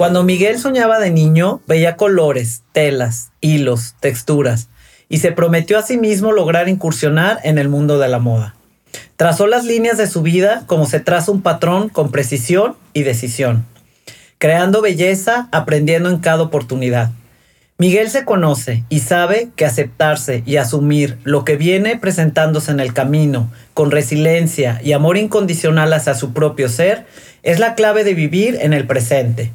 Cuando Miguel soñaba de niño, veía colores, telas, hilos, texturas, y se prometió a sí mismo lograr incursionar en el mundo de la moda. Trazó las líneas de su vida como se traza un patrón con precisión y decisión, creando belleza, aprendiendo en cada oportunidad. Miguel se conoce y sabe que aceptarse y asumir lo que viene presentándose en el camino, con resiliencia y amor incondicional hacia su propio ser, es la clave de vivir en el presente.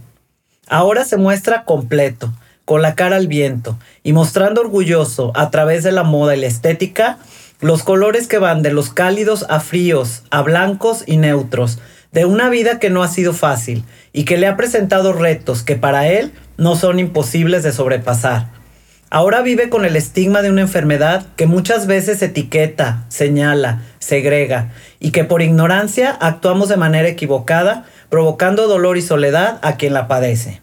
Ahora se muestra completo, con la cara al viento y mostrando orgulloso a través de la moda y la estética los colores que van de los cálidos a fríos, a blancos y neutros, de una vida que no ha sido fácil y que le ha presentado retos que para él no son imposibles de sobrepasar. Ahora vive con el estigma de una enfermedad que muchas veces etiqueta, señala, segrega y que por ignorancia actuamos de manera equivocada provocando dolor y soledad a quien la padece.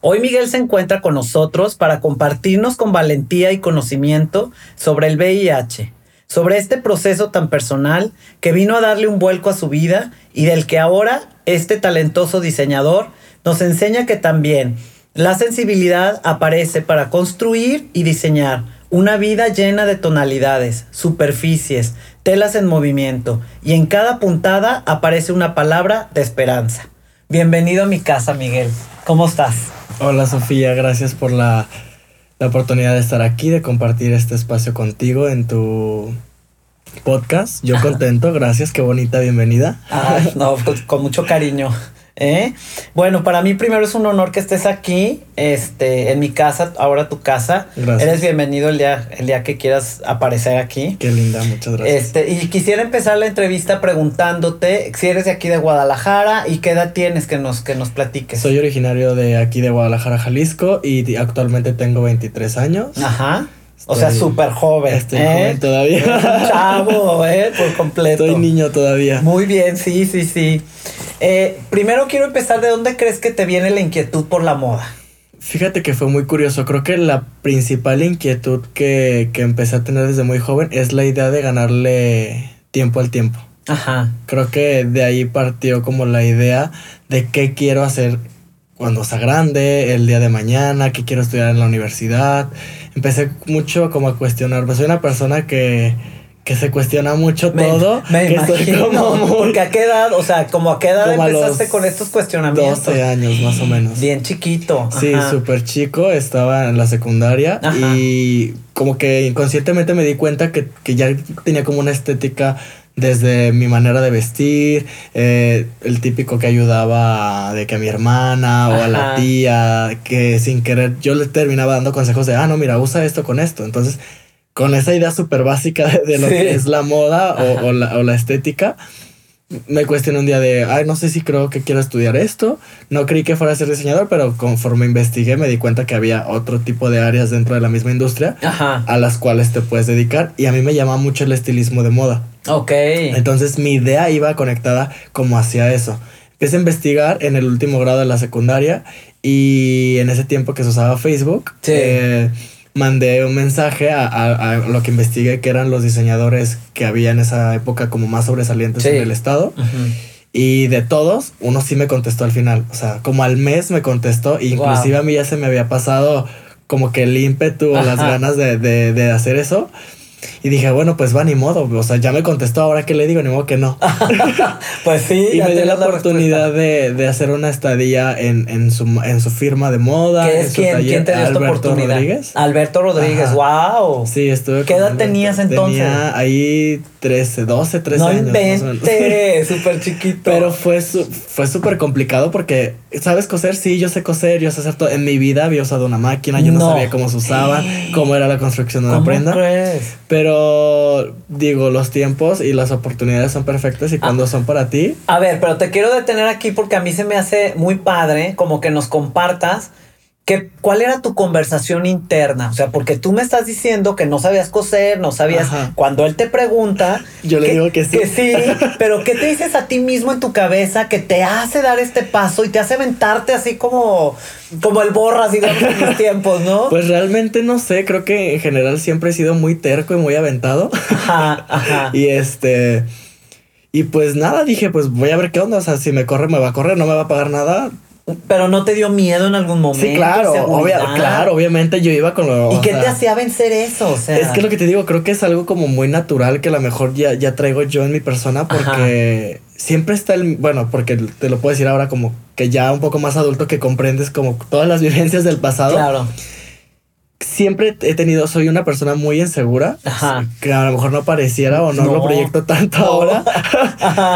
Hoy Miguel se encuentra con nosotros para compartirnos con valentía y conocimiento sobre el VIH, sobre este proceso tan personal que vino a darle un vuelco a su vida y del que ahora este talentoso diseñador nos enseña que también la sensibilidad aparece para construir y diseñar una vida llena de tonalidades, superficies, telas en movimiento y en cada puntada aparece una palabra de esperanza. Bienvenido a mi casa, Miguel. ¿Cómo estás? Hola, Sofía. Gracias por la, oportunidad de estar aquí, de compartir este espacio contigo en tu podcast. Yo contento, gracias, qué bonita bienvenida. no, pues, con mucho cariño. ¿Eh? Bueno, para mí primero es un honor que estés aquí, este, en mi casa, ahora tu casa. Gracias. Eres bienvenido el día, el día que quieras aparecer aquí. Qué linda, muchas gracias. Este, y quisiera empezar la entrevista preguntándote si eres de aquí de Guadalajara y qué edad tienes que nos, que nos platiques. Soy originario de aquí de Guadalajara, Jalisco, y actualmente tengo 23 años. Ajá. o sea, súper joven. Estoy ¿eh? joven todavía. chavo, ¿eh? Por completo. Soy niño todavía. Muy bien, sí, sí, sí. Eh, primero quiero empezar de dónde crees que te viene la inquietud por la moda. Fíjate que fue muy curioso. Creo que la principal inquietud que, que empecé a tener desde muy joven es la idea de ganarle tiempo al tiempo. Ajá. Creo que de ahí partió como la idea de qué quiero hacer cuando sea grande, el día de mañana, qué quiero estudiar en la universidad. Empecé mucho como a cuestionarme. Soy una persona que que se cuestiona mucho todo. Me imagino, porque a qué edad, o sea, como a qué edad empezaste con estos cuestionamientos. 12 años más o menos. Bien chiquito. Sí, súper chico, estaba en la secundaria y como que inconscientemente me di cuenta que, ya tenía como una estética desde mi manera de vestir, eh, el típico que ayudaba de que a mi hermana o a la tía, que sin querer yo le terminaba dando consejos de, ah, no, mira, usa esto con esto. Entonces con esa idea súper básica de, lo que es la moda o, la, estética, me cuestioné un día de, ay, no sé si creo que quiero estudiar esto. No creí que fuera a ser diseñador, pero conforme investigué me di cuenta que había otro tipo de áreas dentro de la misma industria a las cuales te puedes dedicar. Y a mí me llama mucho el estilismo de moda. Ok. Entonces mi idea iba conectada como hacia eso. Empecé a investigar en el último grado de la secundaria y en ese tiempo que se usaba Facebook. Sí. Eh, mandé un mensaje a, lo que investigué que eran los diseñadores que había en esa época como más sobresalientes en el estado. Y de todos, uno sí me contestó al final. O sea, como al mes me contestó. inclusive a mí ya se me había pasado como que el ímpetu o las ganas de, de, hacer eso. Y dije, bueno, pues va ni modo. O sea, ya me contestó, ahora que le digo, ni modo que no. pues sí. y me dio la oportunidad de, de, hacer una estadía en, en, su, en su firma de moda. ¿Qué es quién, ¿quién te dio esta oportunidad? Rodríguez. Alberto Rodríguez, wow. Sí, estuve. ¿Qué edad tenías entonces? Tenía ahí 13, 12, 13 no años. No inventes, súper chiquito. Pero fue fue súper complicado porque, ¿sabes coser? Sí, yo sé coser, yo sé hacer todo. En mi vida había usado una máquina, yo no, sabía cómo se usaba, cómo era la construcción de una prenda. Crees? Pero digo, los tiempos y las oportunidades son perfectas y cuando ah. son para ti. A ver, pero te quiero detener aquí porque a mí se me hace muy padre como que nos compartas ¿Qué, ¿Cuál era tu conversación interna? O sea, porque tú me estás diciendo que no sabías coser, no sabías. Cuando él te pregunta. Yo le digo que sí. Que sí, pero ¿qué te dices a ti mismo en tu cabeza que te hace dar este paso y te hace aventarte así como, como el borras, digamos, en los tiempos, ¿no? Pues realmente no sé, creo que en general siempre he sido muy terco y muy aventado. Ajá, ajá. y este. Y pues nada, dije, pues voy a ver qué onda. O sea, si me corre, me va a correr, no me va a pagar nada pero no te dio miedo en algún momento. Sí, claro, claro, obviamente yo iba con lo. ¿Y qué te hacía vencer eso? O sea, es que lo que te digo, creo que es algo como muy natural que a lo mejor ya, ya traigo yo en mi persona porque siempre está el. Bueno, porque te lo puedo decir ahora como que ya un poco más adulto que comprendes como todas las vivencias del pasado. Claro. Siempre he tenido, soy una persona muy insegura, Ajá. que a lo mejor no pareciera o no, lo proyecto tanto ahora,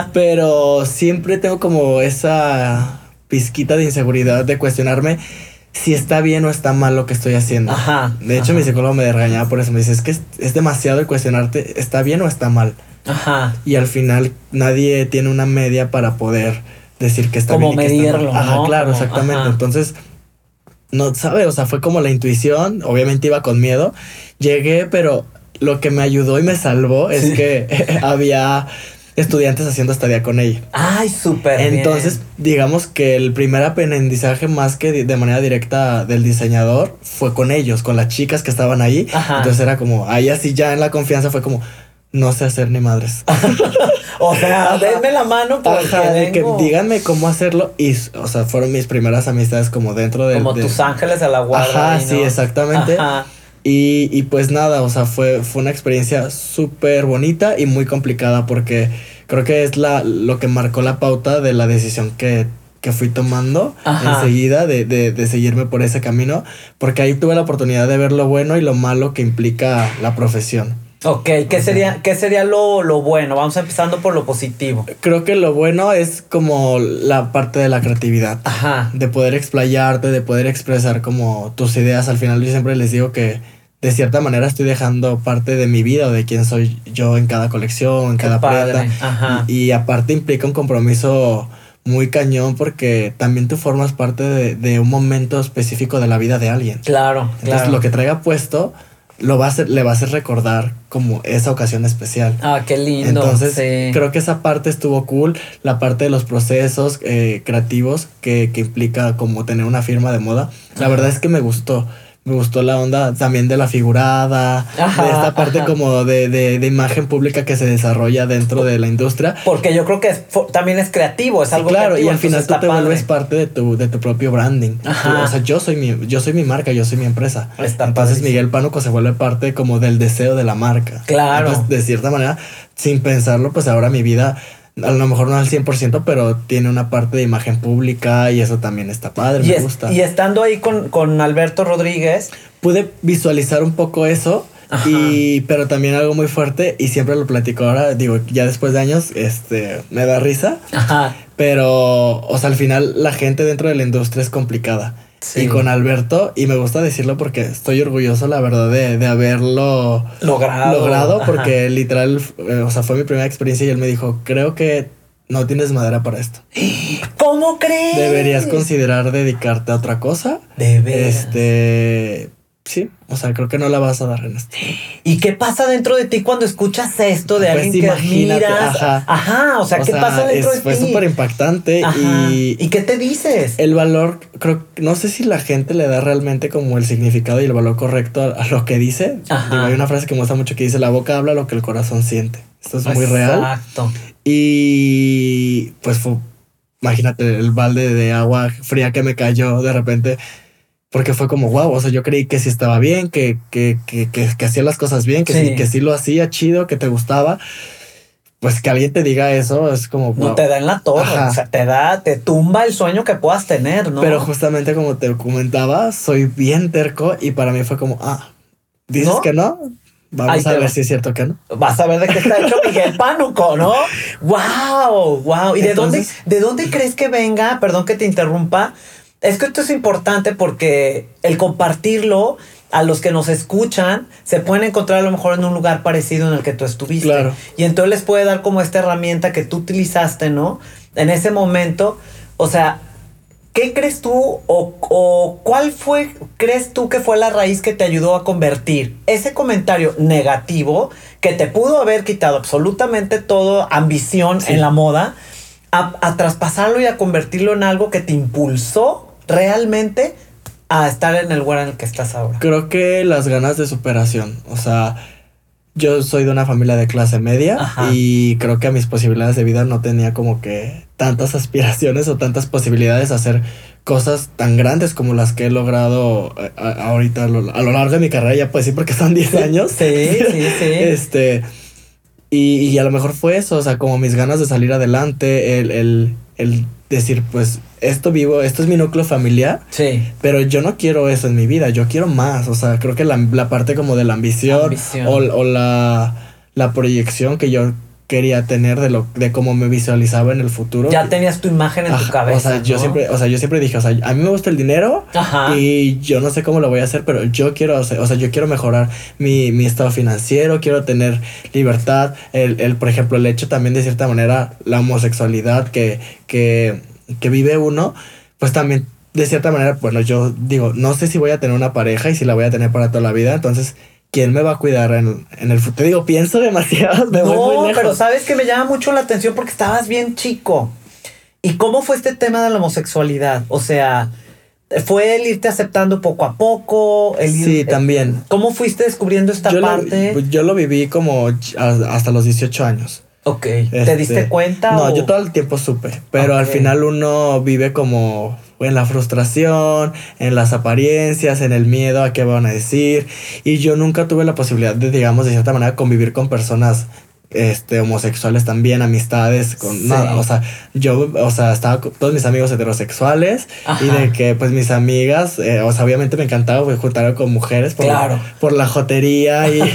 pero siempre tengo como esa pizquita de inseguridad de cuestionarme si está bien o está mal lo que estoy haciendo. Ajá. De hecho, mi psicólogo me regañaba por eso. Me dice, es que es, demasiado el cuestionarte, ¿está bien o está mal? Ajá. Y al final nadie tiene una media para poder decir que está bien. Y medirlo. Ajá, claro, exactamente. Entonces, no sabe, o sea, fue como la intuición. Obviamente iba con miedo. Llegué, pero lo que me ayudó y me salvó es que había estudiantes haciendo estadía con ella. Ay, súper. Entonces, digamos que el primer aprendizaje más que de manera directa del diseñador fue con ellos, con las chicas que estaban ahí. Entonces era como, ahí así ya en la confianza fue como, no sé hacer ni madres. o sea, denme la mano porque que díganme cómo hacerlo y, o sea, fueron mis primeras amistades como dentro de... Como tus ángeles a la guarda. Ajá, sí, exactamente. Ajá. Y, y, pues nada, o sea, fue, fue una experiencia súper bonita y muy complicada porque creo que es la, lo que marcó la pauta de la decisión que, que fui tomando enseguida de, de, de, seguirme por ese camino, porque ahí tuve la oportunidad de ver lo bueno y lo malo que implica la profesión. Ok, ¿qué sería, ¿qué sería lo, lo, bueno? Vamos empezando por lo positivo. Creo que lo bueno es como la parte de la creatividad. Ajá. De poder explayarte, de poder expresar como tus ideas. Al final yo siempre les digo que de cierta manera estoy dejando parte de mi vida o de quién soy yo en cada colección, en cada prenda. Ajá. Y, y, aparte implica un compromiso muy cañón porque también tú formas parte de, de, un momento específico de la vida de alguien. Claro, Entonces lo que traiga puesto lo va a hacer, le va a hacer recordar como esa ocasión especial. Ah, qué lindo. Entonces, creo que esa parte estuvo cool. La parte de los procesos eh, creativos que, que, implica como tener una firma de moda. La verdad es que me gustó me gustó la onda también de la figurada, de esta parte como de, de, de, imagen pública que se desarrolla dentro de la industria. Porque yo creo que también es creativo, es algo Claro, y al final tú te vuelves parte de tu, de tu propio branding. o sea, yo soy mi, yo soy mi marca, yo soy mi empresa. Entonces Miguel Pánuco se vuelve parte como del deseo de la marca. Claro. Entonces, de cierta manera, sin pensarlo, pues ahora mi vida a lo mejor no al 100%, pero tiene una parte de imagen pública y eso también está padre, me gusta. Y estando ahí con, con, Alberto Rodríguez. Pude visualizar un poco eso, y, pero también algo muy fuerte, y siempre lo platico ahora, digo, ya después de años, este, me da risa. Ajá. Pero, o sea, al final la gente dentro de la industria es complicada. Y con Alberto, y me gusta decirlo porque estoy orgulloso, la verdad, de, de haberlo logrado. logrado porque literal, eh, o sea, fue mi primera experiencia y él me dijo, creo que no tienes madera para esto. ¿Cómo crees? Deberías considerar dedicarte a otra cosa. Debe. Este, Sí, o sea, creo que no la vas a dar en esto. ¿Y qué pasa dentro de ti cuando escuchas esto de pues alguien que admiras? Ajá. ajá, o sea, ¿qué pasa dentro de ti? Fue súper impactante y... ¿Y qué te dices? El valor, creo, no sé si la gente le da realmente como el significado y el valor correcto a, lo que dice. Hay una frase que me gusta mucho que dice, la boca habla lo que el corazón siente. Esto es muy real. Exacto. Y pues fue, imagínate el balde de agua fría que me cayó de repente porque fue como, wow, o sea, yo creí que sí estaba bien, que, que, que, que, hacía las cosas bien, que sí. que sí lo hacía chido, que te gustaba. Pues que alguien te diga eso es como... No te da en la torre, o sea, te da, te tumba el sueño que puedas tener, ¿no? Pero justamente como te comentaba, soy bien terco y para mí fue como, ah, dices que no, Vamos a ver si es cierto que no. Vas a ver de qué está hecho Miguel Pánuco, ¿no? ¡Wow! ¡Wow! ¿Y de, dónde, de dónde crees que venga? Perdón que te interrumpa. Es que esto es importante porque el compartirlo a los que nos escuchan se pueden encontrar a lo mejor en un lugar parecido en el que tú estuviste. Claro. Y entonces les puede dar como esta herramienta que tú utilizaste, ¿no? En ese momento. O sea, ¿Qué crees tú o, cuál fue, crees tú que fue la raíz que te ayudó a convertir ese comentario negativo que te pudo haber quitado absolutamente todo ambición en la moda a, traspasarlo y a convertirlo en algo que te impulsó realmente a estar en el lugar en el que estás ahora? Creo que las ganas de superación, o sea, yo soy de una familia de clase media y creo que a mis posibilidades de vida no tenía como que tantas aspiraciones o tantas posibilidades a hacer cosas tan grandes como las que he logrado eh, ahorita a lo, largo de mi carrera, ya puedo decir porque son 10 años. Sí, sí, sí. Este, y, a lo mejor fue eso, o sea, como mis ganas de salir adelante, el, el, el decir, pues, esto vivo, esto es mi núcleo familiar. Sí. Pero yo no quiero eso en mi vida, yo quiero más. O sea, creo que la, la parte como de la ambición, O, o, la, la proyección que yo quería tener de lo de cómo me visualizaba en el futuro. Ya tenías tu imagen en tu cabeza. O sea, yo siempre, o sea, yo siempre dije, o sea, a mí me gusta el dinero y yo no sé cómo lo voy a hacer, pero yo quiero hacer, o sea, yo quiero mejorar mi, mi estado financiero, quiero tener libertad, el, el, por ejemplo, el hecho también de cierta manera, la homosexualidad que, que, que vive uno, pues también de cierta manera, bueno, yo digo, no sé si voy a tener una pareja y si la voy a tener para toda la vida, entonces ¿quién me va a cuidar en, el futuro? Te digo, pienso demasiado. no, pero sabes que me llama mucho la atención porque estabas bien chico. ¿Y cómo fue este tema de la homosexualidad? O sea, ¿fue el irte aceptando poco a poco? sí, también. ¿Cómo fuiste descubriendo esta parte? Pues, yo lo viví como hasta los 18 años. Ok. ¿Te diste este, cuenta? No, yo todo el tiempo supe, pero al final uno vive como en la frustración, en las apariencias, en el miedo a qué van a decir. Y yo nunca tuve la posibilidad de, digamos, de cierta manera convivir con personas este, homosexuales también, amistades, con nada. O sea, yo, o sea, estaba con todos mis amigos heterosexuales y de que, pues, mis amigas, eh, o sea, obviamente me encantaba pues, juntar con mujeres por, por la jotería y.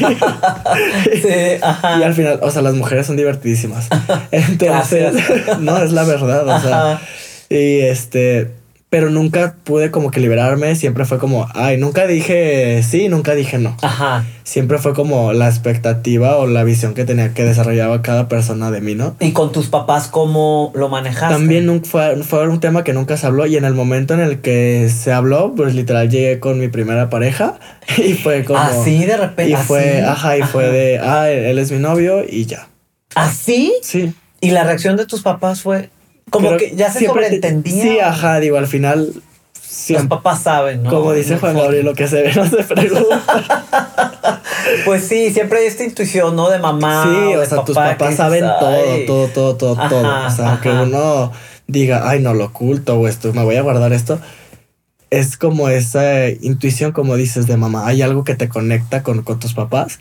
Y al final, o sea, las mujeres son divertidísimas. Entonces, no, es la verdad, o sea. Y este pero nunca pude como que liberarme, siempre fue como, ay, nunca dije sí, nunca dije no. Ajá. Siempre fue como la expectativa o la visión que tenía que desarrollaba cada persona de mí, ¿no? ¿Y con tus papás cómo lo manejaste? También fue, fue un tema que nunca se habló y en el momento en el que se habló, pues literal llegué con mi primera pareja y fue como... Así de repente. Y fue, ajá, y fue de, ah, él es mi novio y ya. ¿Así? Sí. ¿Y la reacción de tus papás fue? Como que ya se sobreentendía. Sí, ajá, digo, al final. Los papás saben, ¿no? Como dice Juan Gabriel, lo que se ve no se pregunta. pues sí, siempre hay esta intuición, ¿no? De mamá. Sí, o, sea, tus papás saben todo, todo, todo, todo, todo. O sea, aunque uno diga, ay, no lo oculto o esto, me voy a guardar esto. Es como esa intuición, como dices, de mamá. Hay algo que te conecta con, con tus papás.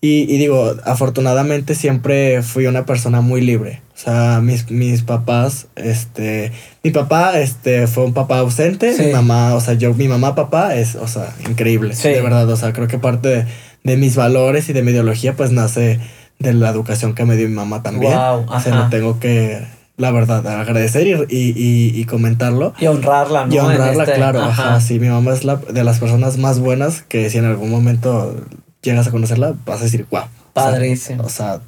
Y, y, digo, afortunadamente siempre fui una persona muy libre. O sea, mis, mis papás, este, mi papá, este, fue un papá ausente, mi mamá, o sea, yo, mi mamá, papá, es, o sea, increíble, de verdad, o sea, creo que parte de, mis valores y de mi ideología, pues nace de la educación que me dio mi mamá también. o sea, no tengo que, la verdad, agradecer y, y, y, comentarlo. Y honrarla, ¿no? Y honrarla, este, claro, ajá. sí, mi mamá es la, de las personas más buenas que si en algún momento llegas a conocerla, vas a decir, wow. Padrísimo. O sea,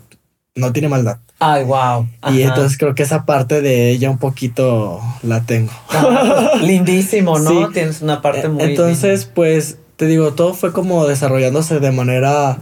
no tiene maldad. Ay, wow. Y entonces creo que esa parte de ella un poquito la tengo. lindísimo, ¿no? Tienes una parte muy. Entonces, pues te digo, todo fue como desarrollándose de manera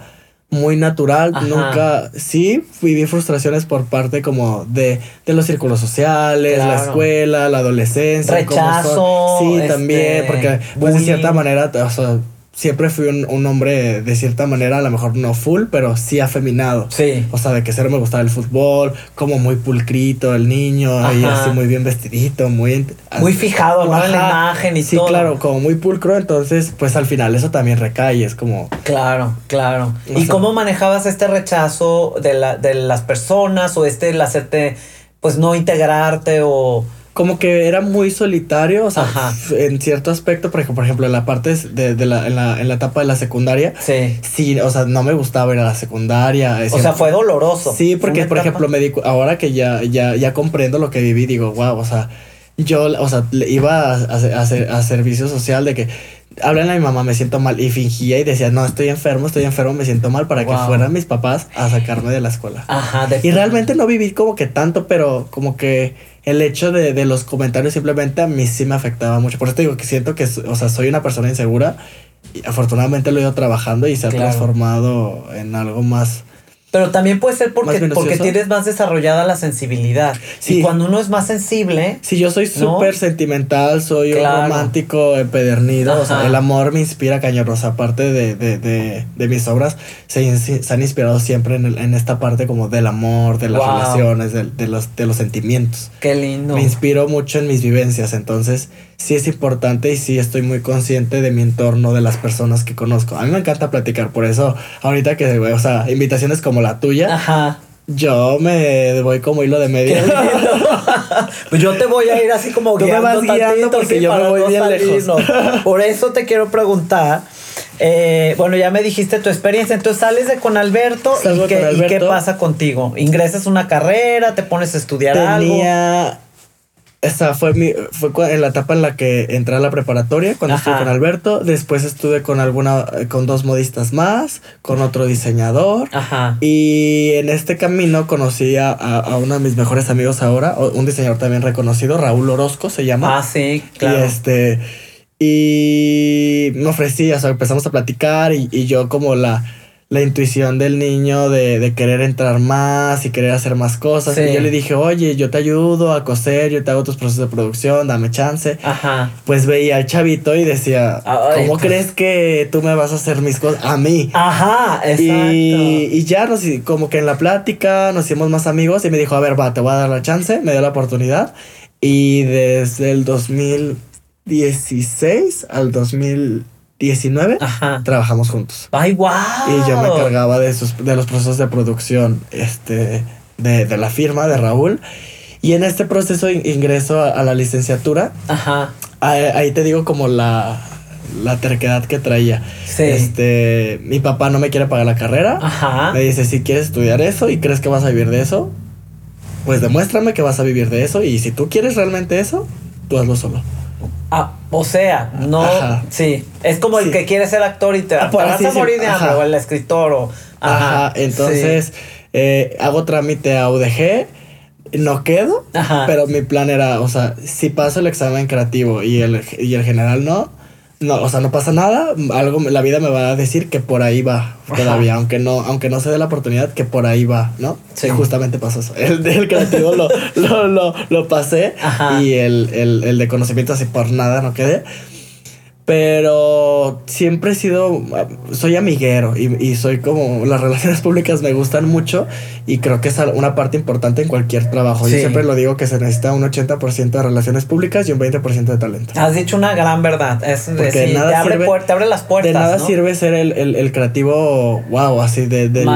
muy natural. Nunca, sí, viví frustraciones por parte como de, de los círculos sociales, la escuela, la adolescencia. Rechazo. Sí, también, este, porque pues de cierta manera, o sea, siempre fui un, hombre de cierta manera, a lo mejor no full, pero sí afeminado. Sí. O sea, de que cero me gustaba el fútbol, como muy pulcrito el niño, y así muy bien vestidito, muy... Muy fijado, ¿no? En la imagen y sí, todo. Sí, claro, como muy pulcro, entonces, pues al final eso también recae, es como... Claro, claro. ¿Y cómo manejabas este rechazo de, la, de las personas o este el hacerte, pues no integrarte o como que era muy solitario, o sea, en cierto aspecto, por ejemplo, por ejemplo, en la parte de, la, en la, en la etapa de la secundaria, sí. sí, o sea, no me gustaba ir a la secundaria. O sea, fue doloroso. Sí, porque, por ejemplo, me di, ahora que ya, ya, ya comprendo lo que viví, digo, wow, o sea, yo, o sea, iba a, a, a servicio social de que hablan a mi mamá, me siento mal. Y fingía y decía, no, estoy enfermo, estoy enfermo, me siento mal para que fueran mis papás a sacarme de la escuela. Ajá, Y realmente no viví como que tanto, pero como que el hecho de, de, los comentarios simplemente a mí sí me afectaba mucho. Por eso te digo que siento que, o sea, soy una persona insegura y afortunadamente lo he ido trabajando y se ha transformado en algo más pero también puede ser porque, porque tienes más desarrollada la sensibilidad. Sí. Y cuando uno es más sensible. Sí, yo soy súper sentimental, soy un romántico empedernido. O sea, el amor me inspira cañonos. Aparte de, de, de, de mis obras, se, se, han inspirado siempre en, en, esta parte como del amor, de las relaciones, de, de, los, de los sentimientos. Qué lindo. Me inspiro mucho en mis vivencias. Entonces, sí es importante y sí estoy muy consciente de mi entorno, de las personas que conozco. A mí me encanta platicar, por eso ahorita que, o sea, invitaciones como la tuya. Ajá. Yo me voy como hilo de medio. pues yo te voy a ir así como guiando, porque yo me voy bien lejos. Por eso te quiero preguntar. Eh, bueno, ya me dijiste tu experiencia. Entonces sales de con Alberto, ¿y qué, ¿y qué, pasa contigo? ¿Ingresas una carrera? ¿Te pones a estudiar Tenía... algo? Esa fue mi, fue en la etapa en la que entré a la preparatoria, cuando estuve con Alberto. Después estuve con alguna, con dos modistas más, con otro diseñador. Ajá. Y en este camino conocí a, a, uno de mis mejores amigos ahora, un diseñador también reconocido, Raúl Orozco se llama. Ah, sí, claro. Y este, y me ofrecí, o sea, empezamos a platicar y, y yo como la la intuición del niño de, de, querer entrar más y querer hacer más cosas. Y yo le dije, oye, yo te ayudo a coser, yo te hago tus procesos de producción, dame chance. Ajá. Pues veía al chavito y decía, ¿cómo pues crees que tú me vas a hacer mis cosas? A mí. Ajá, exacto. Y, y ya nos, como que en la plática nos hicimos más amigos y me dijo, a ver, va, te voy a dar la chance, me dio la oportunidad. Y desde el 2016 al 2000 19 trabajamos juntos. ¡Ay, wow! Y yo me encargaba de, sus, de los procesos de producción este, de, de la firma de Raúl. Y en este proceso ingreso a, la licenciatura. Ajá. Ahí, te digo como la, la terquedad que traía. Sí. Este, mi papá no me quiere pagar la carrera. Ajá. Me dice, si quieres estudiar eso y crees que vas a vivir de eso, pues demuéstrame que vas a vivir de eso. Y si tú quieres realmente eso, tú hazlo solo. Ah, o sea, no. Sí. Es como el que quiere ser actor y te, ah, vas a morir de hambre, o el escritor, o. Ajá. Entonces, eh, hago trámite a UDG. No quedo, pero mi plan era, o sea, si paso el examen creativo y el, y el general no, no, o sea, no pasa nada. Algo, la vida me va a decir que por ahí va todavía, aunque no, aunque no se dé la oportunidad, que por ahí va, ¿no? Sí. Y justamente pasó eso. El del creativo lo, lo, lo, lo, pasé y el, el, el de conocimiento así por nada no quedé. Pero siempre he sido, soy amiguero y, soy como, las relaciones públicas me gustan mucho y creo que es una parte importante en cualquier trabajo. Yo siempre lo digo que se necesita un 80% de relaciones públicas y un 20% de talento. Has dicho una gran verdad. Es, Porque nada te, abre te, abre las puertas. De nada sirve ser el, el, creativo, wow, así de, del,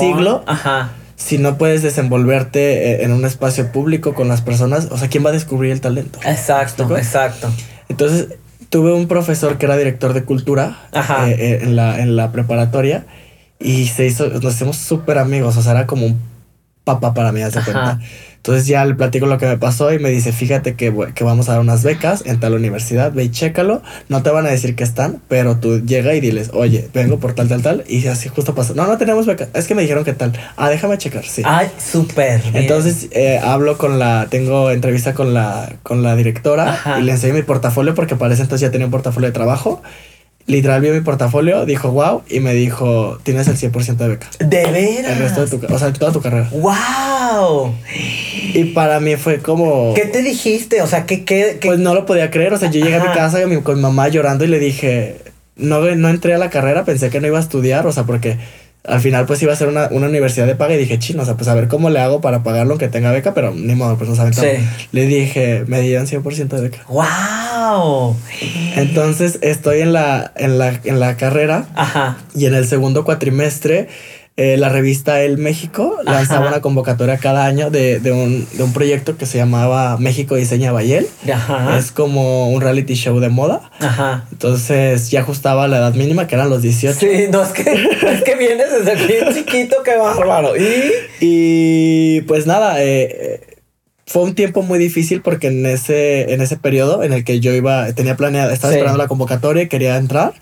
siglo. Ajá si no puedes desenvolverte eh, en un espacio público con las personas, o sea, ¿quién va a descubrir el talento? Exacto, exacto. Entonces, tuve un profesor que era director de cultura eh, eh, en, la, en la preparatoria y se hizo, nos hicimos súper amigos, o sea, era como un papá para mí, hace cuenta. Entonces ya le platico lo que me pasó y me dice, fíjate que, que vamos a dar unas becas en tal universidad, ve y chécalo, no te van a decir que están, pero tú llega y diles, oye, vengo por tal, tal, tal, y así justo pasó. No, no tenemos becas, es que me dijeron que tal. Ah, déjame checar, sí. Ay, súper. Entonces eh, hablo con la, tengo entrevista con la, con la directora y le enseño mi portafolio porque parece entonces ya tenía un portafolio de trabajo literal vio mi portafolio, dijo wow y me dijo, tienes el 100% de beca. ¿De veras? El resto de tu, o sea, toda tu carrera. Wow. Y para mí fue como... ¿Qué te dijiste? O sea, ¿qué? qué, Pues no lo podía creer, o sea, yo llegué a mi casa con mi, mamá llorando y le dije, no, no entré a la carrera, pensé que no iba a estudiar, o sea, porque al final pues iba a ser una, universidad de paga y dije, chino, o sea, pues a ver cómo le hago para pagarlo aunque tenga beca, pero ni modo, pues no saben sí. Le dije, me dieron 100% de beca. ¡Wow! Entonces estoy en la, en la, en la carrera Ajá. y en el segundo cuatrimestre eh, la revista El México lanzaba una convocatoria cada año de, de, un, de, un, proyecto que se llamaba México Diseña Bayel. Ajá. Es como un reality show de moda. Ajá. Entonces ya ajustaba la edad mínima, que eran los 18. Sí, no, es que, es que vienes desde bien chiquito, qué bárbaro. ¿Y? y pues nada, eh, fue un tiempo muy difícil porque en ese, en ese periodo en el que yo iba, tenía planeado, estaba Sí. esperando la convocatoria y quería entrar.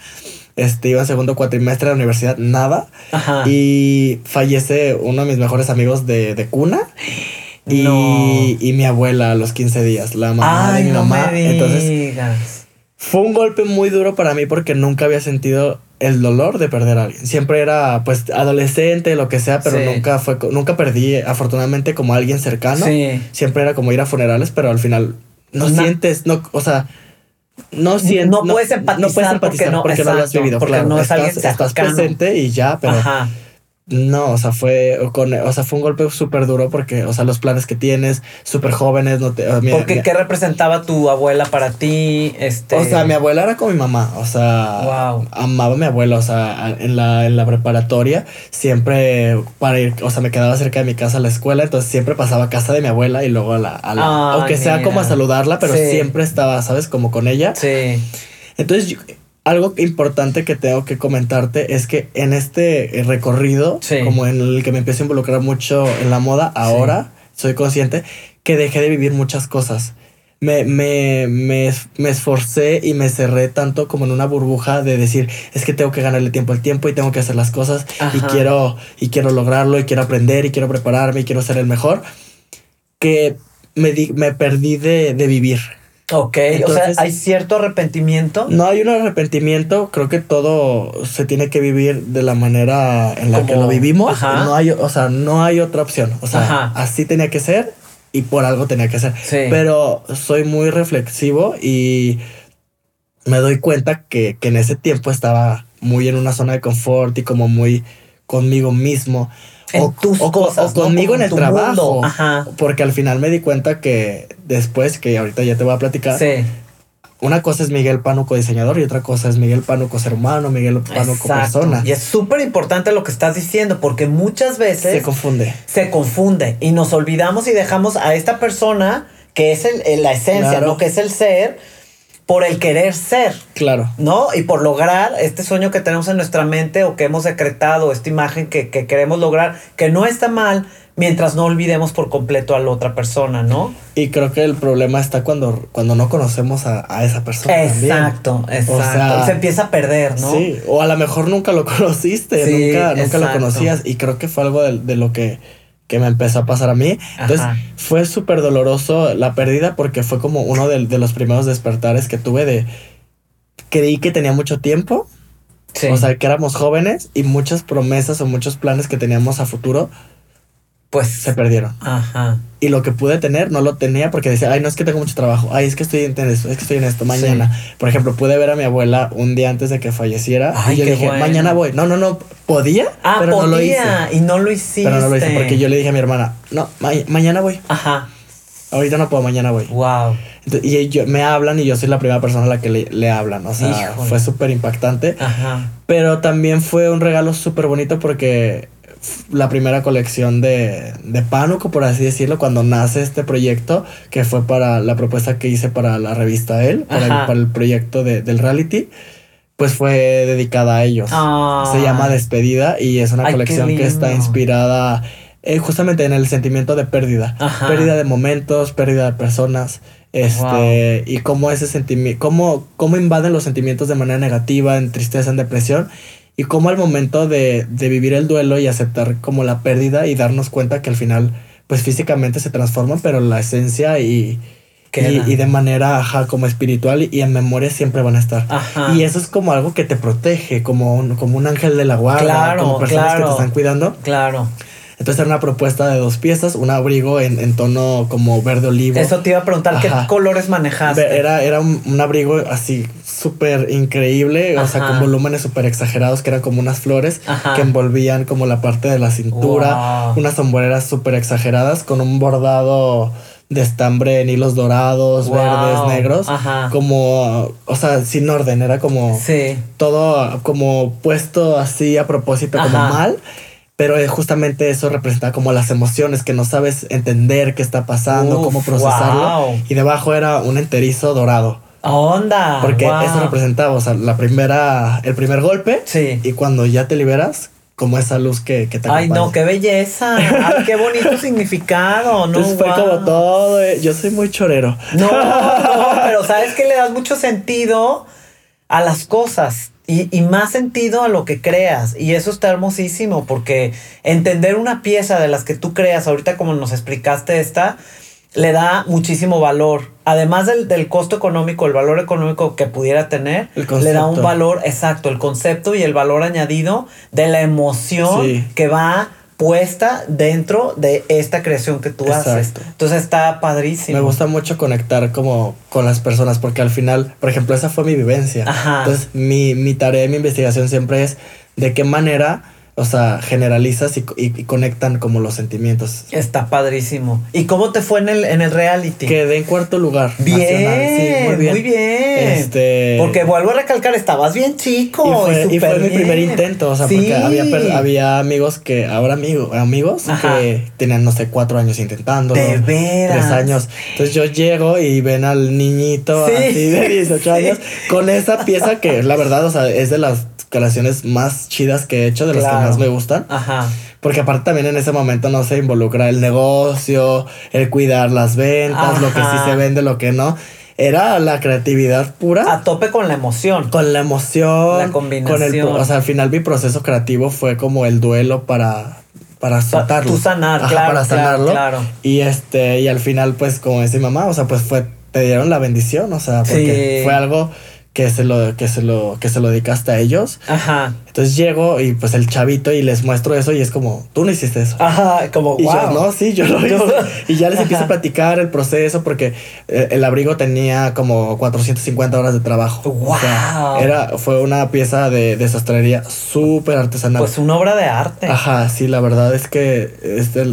Este, iba en segundo cuatrimestre de la universidad, nada. Ajá. Y fallece uno de mis mejores amigos de, de cuna. Y, No. y mi abuela a los 15 días, la mamá Ay, de mi no mamá. me Entonces digas. fue un golpe muy duro para mí porque nunca había sentido el dolor de perder a alguien. Siempre era pues adolescente, lo que sea, pero Sí. nunca fue nunca perdí afortunadamente como a alguien cercano. Sí. Siempre era como ir a funerales, pero al final no Na- sientes, no, o sea, no sientes, No puedes empatizar no puedes porque empatizar no- porque no, lo has exacto, vivido, porque claro. no es estás, alguien estás cercano. presente y ya, pero Ajá. No, o sea, fue con, o sea, fue un golpe súper duro porque, o sea, los planes que tienes, súper jóvenes, no te, mi- Porque, mi- ¿qué representaba tu abuela para ti? Este... o sea, mi abuela era como mi mamá, o sea, Wow. amaba a mi abuela, o sea, en la, en la preparatoria, siempre para ir, o sea, me quedaba cerca de mi casa a la escuela, entonces siempre pasaba a casa de mi abuela y luego a la, a la- Ay, aunque sea como a saludarla, pero Sí. siempre estaba, ¿sabes? Como con ella. Sí. Entonces, yo- algo importante que tengo que comentarte es que en este eh, recorrido, Sí. como en el que me empiezo a involucrar mucho en la moda, ahora soy consciente que dejé de vivir muchas cosas. Me, me, me, me esforcé y me cerré tanto como en una burbuja de decir, es que tengo que ganarle tiempo al tiempo y tengo que hacer las cosas y quiero, y quiero lograrlo y quiero aprender y quiero prepararme y quiero ser el mejor, que me, di- me perdí de, de vivir. Ok, Entonces- o sea, hay cierto arrepentimiento. No hay un arrepentimiento, creo que todo se tiene que vivir de la manera en la Como- que lo vivimos. Ajá. No hay, o sea, no hay otra opción. O sea, Ajá. así tenía que ser y por algo tenía que ser. Sí. Pero soy muy reflexivo y me doy cuenta que, que en ese tiempo estaba muy en una zona de confort y como muy conmigo mismo. En tus o, cosas, o ¿no? conmigo en el trabajo. Ajá. Porque al final me di cuenta que después, que ahorita ya te voy a platicar, Sí. una cosa es Miguel Pánuco diseñador y otra cosa es Miguel Pánuco ser humano, Miguel Pánuco Exacto. persona. Y es súper importante lo que estás diciendo, porque muchas veces Se confunde. se confunde y nos olvidamos y dejamos a esta persona que es el, el- la esencia, Claro. ¿no? Que es el ser, por el querer ser. Claro. ¿no? Y por lograr este sueño que tenemos en nuestra mente o que hemos decretado, esta imagen que, que queremos lograr, que no está mal mientras no olvidemos por completo a la otra persona, ¿no? Y creo que el problema está cuando, cuando no conocemos a, a esa persona. también. Exacto, exacto. O sea, se empieza a perder, ¿no? Sí, o a lo mejor nunca lo conociste, Sí, nunca, nunca lo exacto. conocías. Y creo que fue algo de, de lo que, que me empezó a pasar a mí. Entonces Ajá. fue súper doloroso la pérdida porque fue como uno de, de los primeros despertares que tuve de... Creí que tenía mucho tiempo, Sí. o sea, que éramos jóvenes y muchas promesas o muchos planes que teníamos a futuro pues. se perdieron. Ajá. Y lo que pude tener no lo tenía porque decía, ay, no es que tengo mucho trabajo, ay, es que estoy en esto, es que estoy en esto, mañana. Por ejemplo, pude ver a mi abuela un día antes de que falleciera Ay, y yo qué dije, bueno. mañana voy. No, no, no, podía, Ah, pero podía no lo hice. y no lo hiciste. Pero no lo hice porque yo le dije a mi hermana, no, ma- mañana voy. Ajá. Ahorita no puedo, mañana voy. Wow. Entonces, y ellos me hablan y yo soy la primera persona a la que le, le hablan. O sea, Híjole. fue súper impactante. Ajá. Pero también fue un regalo súper bonito porque la primera colección de, de Pánuco, por así decirlo, cuando nace este proyecto, que fue para la propuesta que hice para la revista Él, para el, para el proyecto de- del reality, pues fue dedicada a ellos. Ah. Se llama Despedida y es una Ay, colección que está inspirada eh, justamente en el sentimiento de pérdida. Ajá. Pérdida de momentos, pérdida de personas. Este, y cómo ese sentimiento, cómo, cómo invaden los sentimientos de manera negativa, en tristeza, en depresión, y cómo al momento de, de vivir el duelo y aceptar como la pérdida y darnos cuenta que al final, pues físicamente se transforman, pero la esencia y, y, y de manera ajá, como espiritual y en memoria siempre van a estar. Ajá. Y eso es como algo que te protege, como un, como un ángel de la guarda, Claro, como personas que claro. te están cuidando. Claro. Entonces era una propuesta de dos piezas, un abrigo en, en tono como verde olivo. Eso te iba a preguntar, ¿qué colores manejaste? Era, era un, abrigo así súper increíble, o sea, con volúmenes súper exagerados, que eran como unas flores que envolvían como la parte de la cintura, unas sombreras súper exageradas con un bordado de estambre en hilos dorados, verdes, negros, como, o sea, sin orden, era como todo como puesto así a propósito, como mal pero justamente eso representa como las emociones, que no sabes entender qué está pasando, cómo procesarlo. Y debajo era un enterizo dorado. Onda. Porque eso representaba, o sea, la primera, el primer golpe. Sí. Y cuando ya te liberas, como esa luz que, que te Ay, no, qué belleza. Ay, qué bonito significado, ¿no? Entonces fue como todo. Eh, yo soy muy chorero. No, no, pero sabes que le das mucho sentido a las cosas y, más sentido a lo que creas. Y eso está hermosísimo porque entender una pieza de las que tú creas, ahorita como nos explicaste esta, le da muchísimo valor. Además del, costo económico, el valor económico que pudiera tener, le da un valor exacto, el concepto y el valor añadido de la emoción que va puesta dentro de esta creación que tú haces. Entonces está padrísimo. Me gusta mucho conectar como con las personas porque al final, por ejemplo, esa fue mi vivencia. Entonces mi, mi tarea, mi investigación siempre es de qué manera o sea, generalizas y, conectan como los sentimientos. Está padrísimo. ¿Y cómo te fue en el, en el reality? Quedé en cuarto lugar. Bien, Sí, muy bien. Muy bien. Este... Porque vuelvo a recalcar, estabas bien chico. Y fue, mi primer intento, o sea, porque había, había amigos que, ahora amigos, amigos que tenían, no sé, cuatro años intentando. De veras. Tres años. Entonces yo llego y ven al niñito así de 18 años con esa pieza que la verdad, o sea, es de las creaciones más chidas que he hecho, de las que más me gustan. Ajá. Porque aparte también en ese momento no se involucra el negocio, el cuidar las ventas, lo que sí se vende, lo que no. Era la creatividad pura. A tope con la emoción. Con la emoción. La combinación. o sea, al final mi proceso creativo fue como el duelo para para soltarlo. Tú sanar, claro. Para sanarlo. Claro, Y este, y al final, pues, como dice mi mamá, o sea, pues fue, te dieron la bendición, o sea, porque fue algo que se lo, que se lo, que se lo dedicaste a ellos. Ajá. Entonces llego y pues el chavito y les muestro eso y es como, tú no hiciste eso. Ajá, como, y wow. yo, no, sí, yo lo hice. y ya les empiezo a platicar el proceso porque eh, el abrigo tenía como 450 horas de trabajo. Wow. era, fue una pieza de, de sastrería súper artesanal. Pues una obra de arte. Ajá, sí, la verdad es que este,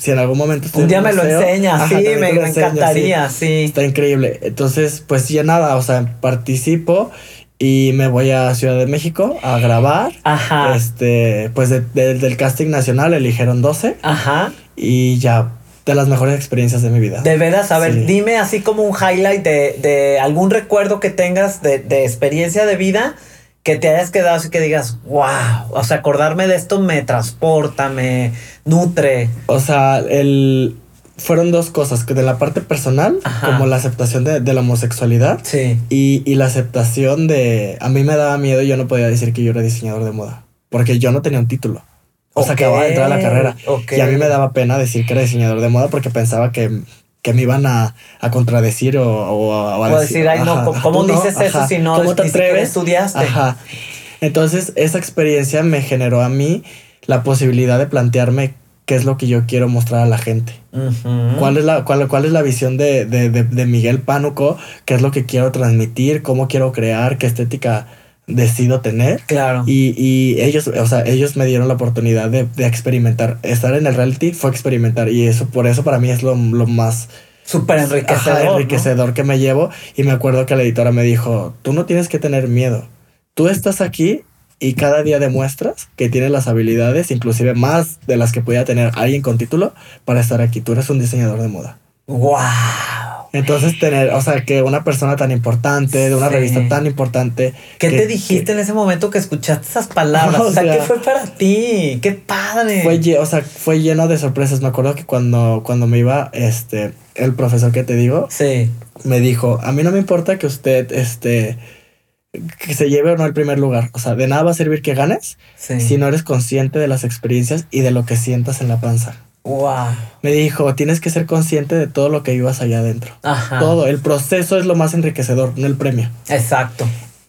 si en algún momento un día me lo enseñas, sí, me, encantaría, sí. Está increíble. Entonces, pues ya nada, o sea, participo y me voy a Ciudad de México a grabar. Ajá. Este, pues del casting nacional eligieron 12. Ajá. Y ya de las mejores experiencias de mi vida. De veras, a ver, dime así como un highlight de, de algún recuerdo que tengas de, de experiencia de vida que te hayas quedado así que digas, wow, o sea, acordarme de esto me transporta, me nutre. O sea, el, fueron dos cosas, que de la parte personal, como la aceptación de, la homosexualidad sí. y, y, la aceptación de, a mí me daba miedo, yo no podía decir que yo era diseñador de moda, porque yo no tenía un título. O sea, acababa de entrar a la carrera. Y a mí me daba pena decir que era diseñador de moda porque pensaba que que me iban a, a contradecir o, o, a, decir, ay, no, ¿cómo dices eso si no ¿Cómo te atreves? estudiaste? Ajá. Entonces, esa experiencia me generó a mí la posibilidad de plantearme qué es lo que yo quiero mostrar a la gente. ¿Cuál, es la, cuál, cuál es la visión de, de, de, Miguel Pánuco? ¿Qué es lo que quiero transmitir? ¿Cómo quiero crear? ¿Qué estética decido tener? Claro. Y, y ellos, o sea, ellos me dieron la oportunidad de, de, experimentar. Estar en el reality fue experimentar. Y eso, por eso para mí es lo, lo más... Súper enriquecedor. enriquecedor que me llevo. Y me acuerdo que la editora me dijo, tú no tienes que tener miedo. Tú estás aquí y cada día demuestras que tienes las habilidades, inclusive más de las que podía tener alguien con título, para estar aquí. Tú eres un diseñador de moda. ¡Wow! Entonces, tener, o sea, que una persona tan importante, de una revista tan importante. ¿Qué te dijiste en ese momento que escuchaste esas palabras? o, sea, ¿qué fue para ti? ¡Qué padre! Fue, o sea, fue lleno de sorpresas. Me acuerdo que cuando, cuando me iba, este, el profesor que te digo, sí. me dijo: A mí no me importa que usted, este que se lleve o no el primer lugar. O sea, de nada va a servir que ganes si no eres consciente de las experiencias y de lo que sientas en la panza. Wow. Me dijo, tienes que ser consciente de todo lo que vivas allá adentro. Ajá. Todo. El proceso es lo más enriquecedor, no el premio. Exacto.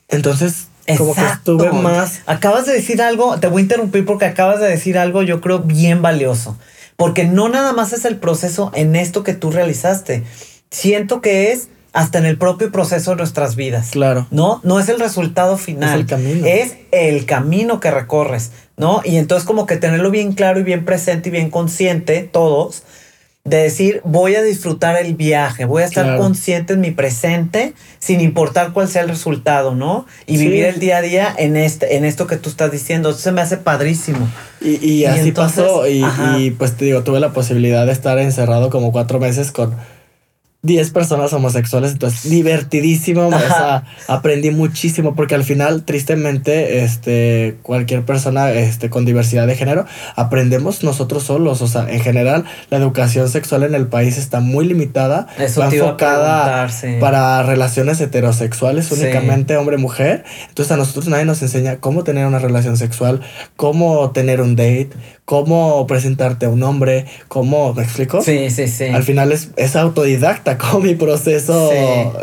Entonces, Como que estuve más. Acabas de decir algo, te voy a interrumpir porque acabas de decir algo, yo creo, bien valioso. Porque no nada más es el proceso en esto que tú realizaste. Siento que es hasta en el propio proceso de nuestras vidas. Claro. No, no es el resultado final. Es el camino. Es el camino que recorres, ¿no? Y entonces como que tenerlo bien claro y bien presente y bien consciente, todos, de decir, voy a disfrutar el viaje, voy a estar consciente en mi presente, sin importar cuál sea el resultado, ¿no? Y vivir el día a día en, este, en esto que tú estás diciendo. Eso se me hace padrísimo. Y, así pasó. Y, y, pues te digo, tuve la posibilidad de estar encerrado como cuatro meses con 10 personas homosexuales, entonces divertidísimo, o sea, aprendí muchísimo porque al final, tristemente, este, cualquier persona este, con diversidad de género, aprendemos nosotros solos, o sea, en general, la educación sexual en el país está muy limitada, Eso enfocada para relaciones heterosexuales, únicamente hombre-mujer, entonces a nosotros nadie nos enseña cómo tener una relación sexual, cómo tener un date, cómo presentarte a un hombre, cómo, ¿me explico? Sí, sí, sí. Al final es, es autodidacta como mi proceso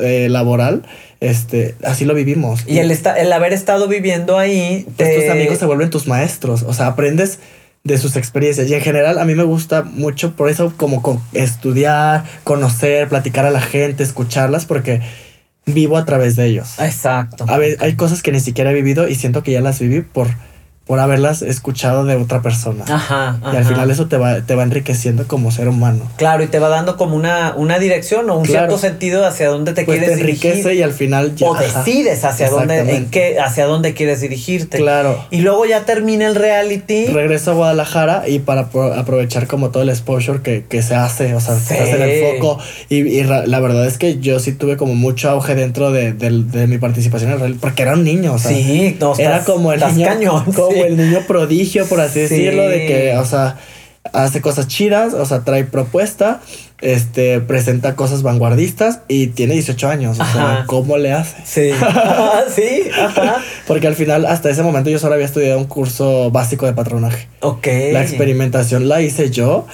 eh, laboral. Este, así lo vivimos. Y el, el haber estado viviendo ahí. Tus amigos se vuelven tus maestros. O sea, aprendes de sus experiencias. Y en general a mí me gusta mucho por eso como estudiar, conocer, platicar a la gente, escucharlas, porque vivo a través de ellos. Exacto. A ver, hay cosas que ni siquiera he vivido y siento que ya las viví por por haberlas escuchado de otra persona. Ajá, Y al final eso te va, te va enriqueciendo como ser humano. Claro, y te va dando como una, una dirección o un cierto sentido hacia dónde te pues quieres te enriquece y al final ya. O decides hacia dónde, en qué, hacia dónde quieres dirigirte. Claro. Y luego ya termina el reality. Regreso a Guadalajara y para aprovechar como todo el exposure que, que se hace, o sea, se hace el foco. Y, la verdad es que yo sí tuve como mucho auge dentro de, mi participación en el reality, porque era un niño, o sea. Sí, era como el niño. Cañón, el niño prodigio, por así decirlo, de que, o sea, hace cosas chidas, o sea, trae propuesta, este, presenta cosas vanguardistas y tiene 18 años. O sea, ¿cómo le hace? Sí. sí, ajá. Porque al final, hasta ese momento, yo solo había estudiado un curso básico de patronaje. Ok. La experimentación la hice yo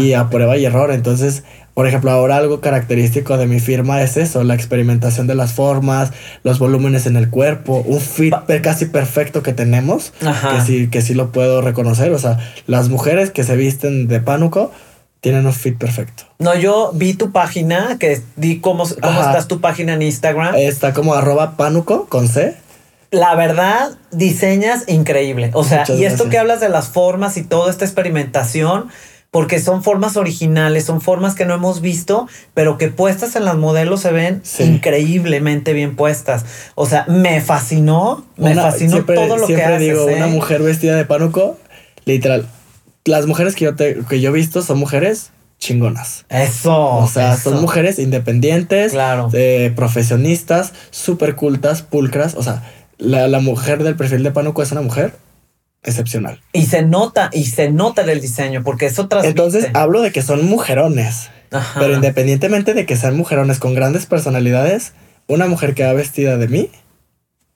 y a prueba y error. Entonces, por ejemplo, ahora algo característico de mi firma es eso, la experimentación de las formas, los volúmenes en el cuerpo, un fit casi perfecto que tenemos, que sí, que sí lo puedo reconocer. O sea, las mujeres que se visten de pánuco tienen un fit perfecto. No, yo vi tu página, que di cómo, cómo estás tu página en Instagram. Está como arroba pánuco con C la verdad, diseñas increíble. O sea, y esto que hablas de las formas y toda esta experimentación, porque son formas originales, son formas que no hemos visto, pero que puestas en las modelos se ven increíblemente bien puestas. O sea, me fascinó, me fascinó todo lo que haces. digo, una ¿eh? mujer vestida de pánuco, literal. Las mujeres que yo, te, que yo he visto son mujeres chingonas. Eso. O sea, son mujeres independientes, claro. Eh, profesionistas, súper cultas, pulcras. O sea, la, la mujer del perfil de pánuco es una mujer excepcional. Y se nota, y se nota en el diseño, porque eso transmite. Entonces hablo de que son mujerones. Pero independientemente de que sean mujerones con grandes personalidades, una mujer que va vestida de mí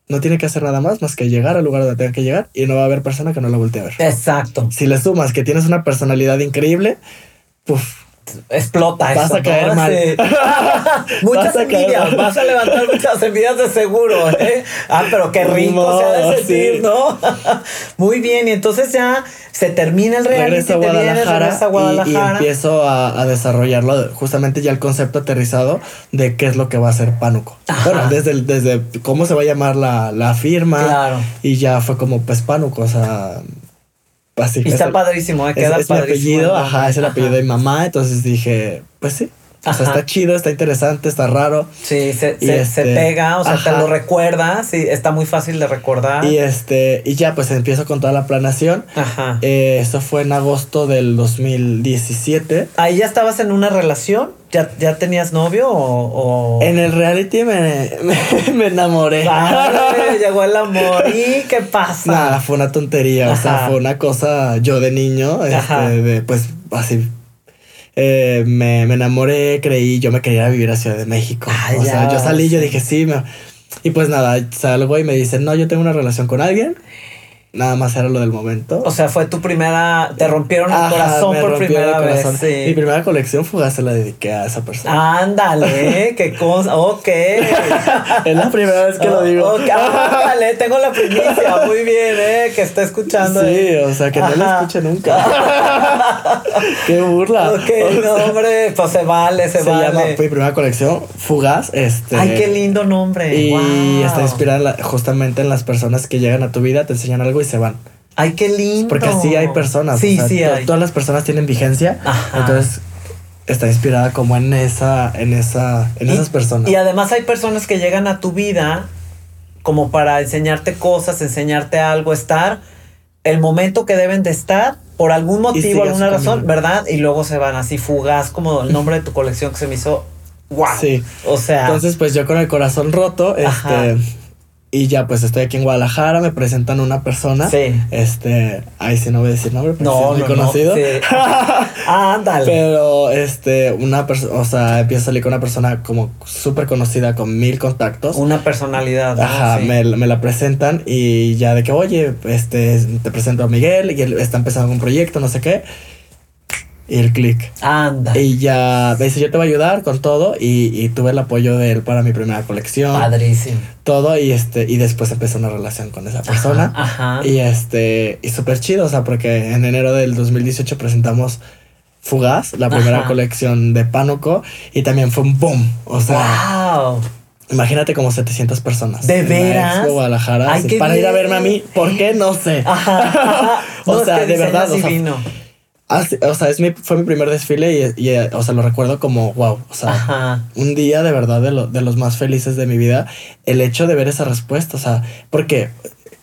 no tiene que hacer nada más más que llegar al lugar donde tenga que llegar y no va a haber persona que no la voltee a ver. Exacto. Si le sumas que tienes una personalidad increíble, puff, explota vas a caer mal. muchas envidias, vas a levantar muchas envidias de seguro. ¿eh? Ah, pero qué rico se ha de sentir, ¿no? Muy bien, y entonces ya se termina el reality, regreso a Guadalajara, a Guadalajara. Y, empiezo a, desarrollarlo, justamente ya el concepto aterrizado de qué es lo que va a ser Pánuco. Bueno, desde, desde cómo se va a llamar la, la firma. Claro. Y ya fue como, pues Pánuco, o sea y está padrísimo, ¿eh? queda es, Mi apellido, ajá, es el apellido de mi mamá, entonces dije, pues sí. O sea, está chido, está interesante, está raro. Sí, se, se, este, pega, o sea, te lo recuerda, sí, está muy fácil de recordar. Y este, y ya pues empiezo con toda la planeación. Ajá. Eh, eso fue en agosto del 2017. ¿Ahí ya estabas en una relación? ¿Ya, ya tenías novio o, En el reality me, me, enamoré. llegó el amor. ¿Y qué pasa? Nada, fue una tontería. O sea, fue una cosa yo de niño, este, de, pues así eh, me, enamoré, creí, yo me quería vivir a Ciudad de México. o sea, yo salí, yo dije, sí, y pues nada, salgo y me dicen, no, yo tengo una relación con alguien nada más era lo del momento. O sea, fue tu primera, te rompieron el corazón por primera vez. Sí. Mi primera colección fugaz se la dediqué a esa persona. Ándale, qué cosa, ok. es la primera vez que lo digo. Okay. Ándale, tengo la primicia, muy bien, eh, que está escuchando. Sí, o sea, que no la escuche nunca. qué burla. Ok, no, hombre, pues se vale, se, se vale. Llama, fue mi primera colección, Fugaz, este. Ay, qué lindo nombre. Y está inspirada justamente en las personas que llegan a tu vida, te enseñan algo y se van. Ay, qué lindo. Porque sí hay personas. Sí, sí hay. Todas las personas tienen vigencia. Ajá. Entonces está inspirada como en esa, en esa, en y, esas personas. Y además hay personas que llegan a tu vida como para enseñarte cosas, enseñarte algo, estar el momento que deben de estar por algún motivo, alguna razón, ¿verdad? Y luego se van así fugaz como el nombre de tu colección que se me hizo wow. Sí. O sea. Entonces, pues yo con el corazón roto, Ajá. este y ya pues estoy aquí en Guadalajara, me presentan una persona. Sí. Este, ahí sí no voy a decir nombre, pero no, sí es muy no, conocido. No, sí. Ándale. Pero este, una persona, o sea, empiezo a salir con una persona como súper conocida con mil contactos. Una personalidad. Ajá, sí. me, me, la presentan y ya de que, oye, este, te presento a Miguel y él está empezando un proyecto, no sé qué. El clic. Anda. Y ya me dice, yo te voy a ayudar con todo. Y, y, tuve el apoyo de él para mi primera colección. Padrísimo. Todo. Y este, y después empezó una relación con esa persona. Ajá. ajá. Y este, y súper chido. O sea, porque en enero del 2018 presentamos Fugaz, la primera ajá. colección de Pánuco. Y también fue un boom. O sea. Wow. Imagínate como 700 personas. ¿De veras? Guadalajara. Ay, para bien. ir a verme a mí. ¿Por qué? No sé. Ajá, o no, sea, de verdad. O sea, o sea, es mi, fue mi primer desfile y, y, o sea, lo recuerdo como, wow, o sea, Ajá. un día de verdad de, lo, de los más felices de mi vida, el hecho de ver esa respuesta, o sea, porque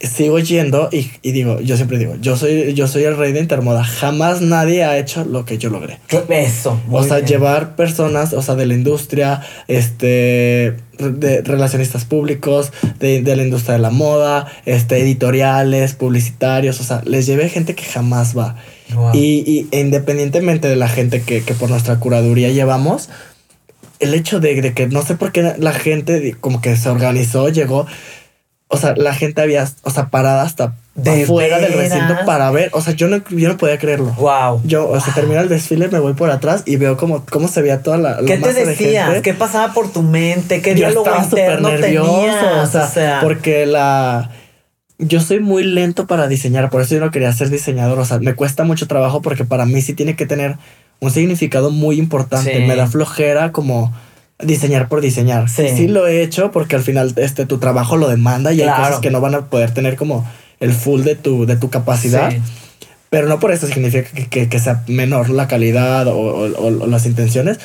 sigo yendo y, y, digo, yo siempre digo, yo soy, yo soy el rey de Intermoda, jamás nadie ha hecho lo que yo logré. Eso. O sea, bien. llevar personas, o sea, de la industria, este, de relacionistas públicos, de, de, la industria de la moda, este, editoriales, publicitarios, o sea, les llevé gente que jamás va. Wow. Y, y, independientemente de la gente que, que, por nuestra curaduría llevamos, el hecho de, de, que no sé por qué la gente como que se organizó, llegó, o sea, la gente había, o sea, parada hasta ¿De veras? del recinto para ver, o sea, yo no, yo no podía creerlo. Wow. Yo, o sea, termina el desfile, me voy por atrás y veo como, cómo se veía toda la, ¿Qué te decías? De ¿Qué pasaba por tu mente? ¿Qué yo diálogo estaba interno nervioso, tenías? O sea, o sea, porque la yo soy muy lento para diseñar, por eso yo no quería ser diseñador. O sea, me cuesta mucho trabajo porque para mí sí tiene que tener un significado muy importante. Sí. Me da flojera como diseñar por diseñar. Sí. sí. lo he hecho porque al final este tu trabajo lo demanda y Claro. hay cosas que no van a poder tener como el full de tu, de tu capacidad. Sí. Pero no por eso significa que, que, que sea menor la calidad o, o, o, las intenciones.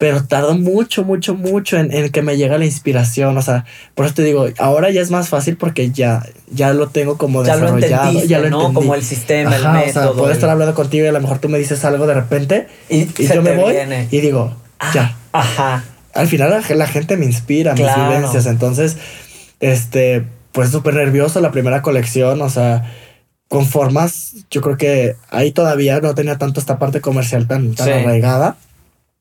Pero tardo mucho, mucho, mucho en, en, que me llega la inspiración. O sea, por eso te digo, ahora ya es más fácil porque ya, ya lo tengo como ya desarrollado. Lo ya lo ¿no? entendí. Como el sistema, Ajá, el método. O sea, puedo estar hablando contigo y a lo mejor tú me dices algo de repente y, y yo me voy viene. y digo, ya. Ah, ajá. Al final la, la gente me inspira, claro. mis vivencias. Entonces, este, pues súper nervioso la primera colección. O sea, con formas, yo creo que ahí todavía no tenía tanto esta parte comercial tan, tan Sí. arraigada.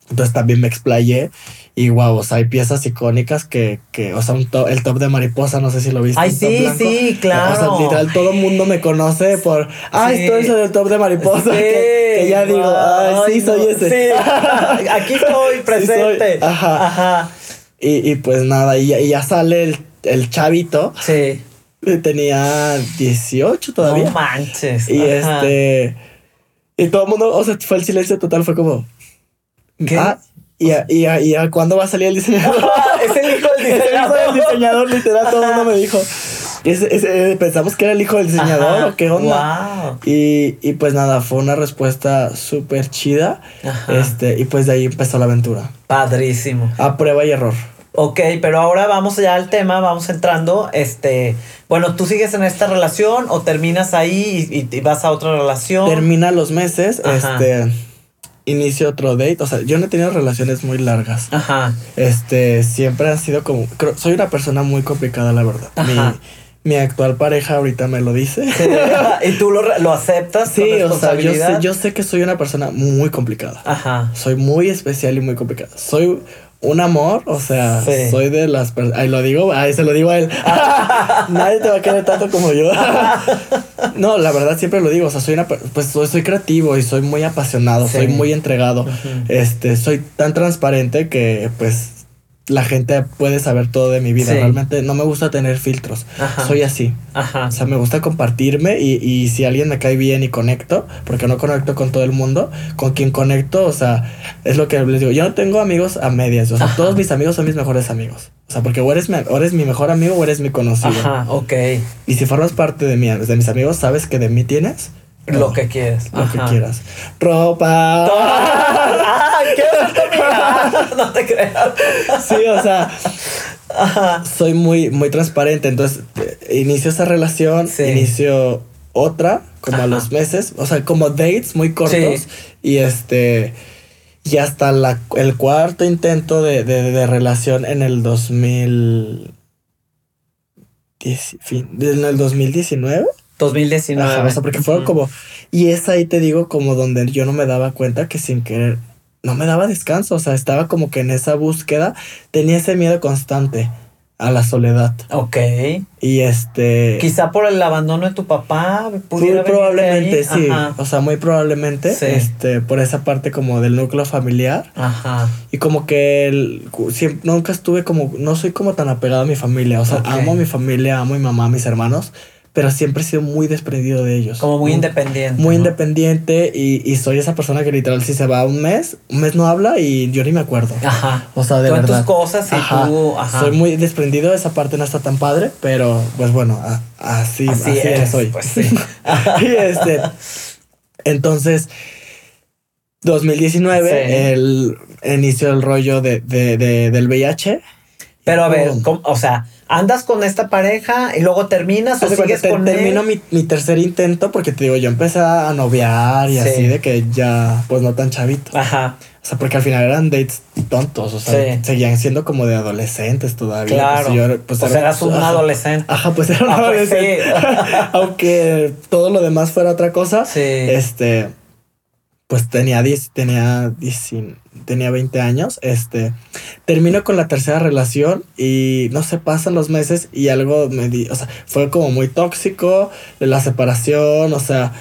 Entonces también me explayé y wow, o sea, hay piezas icónicas que, que o sea, un to el top de mariposa, no sé si lo viste. Ay, sí, blanco. sí, claro. O sea, literal, todo el mundo me conoce por, ay, Sí. estoy del top de mariposa. Sí, que, que ya digo, ay, sí, soy ese. Sí, aquí estoy presente. soy. Ajá. Ajá. Y, y pues nada, y, ya- y ya sale el, el chavito. Sí. Tenía 18 todavía. No manches. y Ajá. este. Y todo el mundo, o sea, fue el silencio total, fue como. ¿Qué? Ah, ¿y a, y, a, y a cuándo va a salir el diseñador? es el hijo del Es el hijo diseñador. del diseñador, literal, todo el mundo me dijo. Ese- ese- pensamos que era el hijo del diseñador Ajá. o qué onda. Wow. Y, y pues nada, fue una respuesta súper chida. Ajá. Este, y pues de ahí empezó la aventura. Padrísimo. A prueba y error. Ok, pero ahora vamos ya al tema, vamos entrando. Este, bueno, ¿tú sigues en esta relación o terminas ahí y, y- y vas a otra relación? Termina los meses, Ajá. este. Inicio otro date. O sea, yo no he tenido relaciones muy largas. Ajá. Este, siempre han sido como. creo- soy una persona muy complicada, la verdad. Ajá. Mi, mi actual pareja ahorita me lo dice. ¿Y tú lo, lo aceptas? Sí, con o sea, yo sé, yo sé que soy una persona muy complicada. Ajá. Soy muy especial y muy complicada. Soy un amor, o sea, soy de las personas, ahí lo digo, ahí se lo digo a él. Nadie te va a querer tanto como yo. no, la verdad siempre lo digo, o sea, soy una pues soy, creativo y soy muy apasionado, soy muy entregado. Este, soy tan transparente que pues la gente puede saber todo de mi vida. Realmente no me gusta tener filtros. Soy así. Ajá. O sea, me gusta compartirme y, y, si alguien me cae bien y conecto, porque no conecto con todo el mundo, con quien conecto, o sea, es lo que les digo. Yo no tengo amigos a medias. O sea, todos mis amigos son mis mejores amigos. O sea, porque o eres, mi, eres mi mejor amigo o eres mi conocido. Ajá, ok. Y si formas parte de, mí, de mis amigos, sabes que de mí tienes lo que quieras. Lo que quieras. Ropa. ¡Ah! ¿Qué No te creas. Sí, o sea. Soy muy, muy transparente. Entonces, inicio esa relación, inicio otra, como a los meses. O sea, como dates muy cortos. Y este. Y hasta la, el cuarto intento de, de, relación en el 2000. en el 2019. 2019. o sea, porque fueron como. Y es ahí te digo, como donde yo no me daba cuenta que sin querer no me daba descanso. O sea, estaba como que en esa búsqueda tenía ese miedo constante a la soledad. Ok. Y este. Quizá por el abandono de tu papá. Pudiera muy probablemente, sí. O sea, muy probablemente. Este, por esa parte como del núcleo familiar. Ajá. Y como que el, siempre, nunca estuve como. No soy como tan apegado a mi familia. O sea, amo a mi familia, amo a mi mamá, a mis hermanos pero siempre he sido muy desprendido de ellos. Como muy, independiente. Muy independiente y, y, soy esa persona que literal si se va un mes, un mes no habla y yo ni me acuerdo. Ajá. O sea, de verdad. tus cosas y tú, ajá. Soy muy desprendido, esa parte no está tan padre, pero pues bueno, así, así, es, soy. Pues sí. y este, entonces, 2019, el inicio del rollo de, de, de, del VIH. Pero a ver, o sea, andas con esta pareja y luego terminas o sigues con Termino mi, mi, tercer intento porque te digo, yo empecé a noviar y así de que ya, pues no tan chavito. Ajá. O sea, porque al final eran dates tontos, o sea, seguían siendo como de adolescentes todavía. Pues, claro. Pues, pues eras un adolescente. Ajá, pues era un ah, pues adolescente. Aunque todo lo demás fuera otra cosa. Sí. Este, pues tenía 10, tenía 10, tenía 20 años, este, termino con la tercera relación y no se pasan los meses y algo me di, o sea, fue como muy tóxico, la separación, o sea,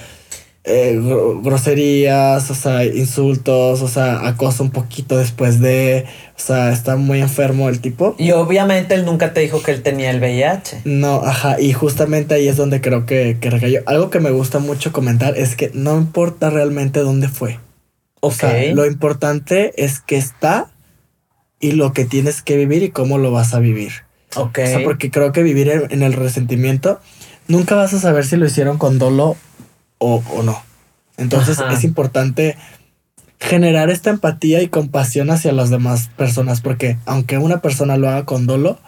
eh, groserías, o sea, insultos, o sea, acoso un poquito después de, o sea, está muy enfermo el tipo. Y obviamente él nunca te dijo que él tenía el VIH. No, ajá, y justamente ahí es donde creo que, que recayó. Algo que me gusta mucho comentar es que no importa realmente dónde fue. O sea, lo importante es que está y lo que tienes que vivir y cómo lo vas a vivir. Ok. O sea, porque creo que vivir en el resentimiento, nunca vas a saber si lo hicieron con dolo o, no. Entonces es importante generar esta empatía y compasión hacia las demás personas, porque aunque una persona lo haga con dolo,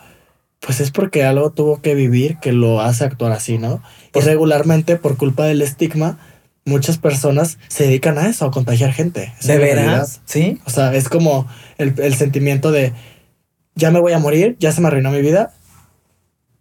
pues es porque algo tuvo que vivir que lo hace actuar así, ¿no? Y regularmente por culpa del estigma, muchas personas se dedican a eso, a contagiar gente. ¿De veras? Sí. O sea, es como el, el, sentimiento de ya me voy a morir, ya se me arruinó mi vida,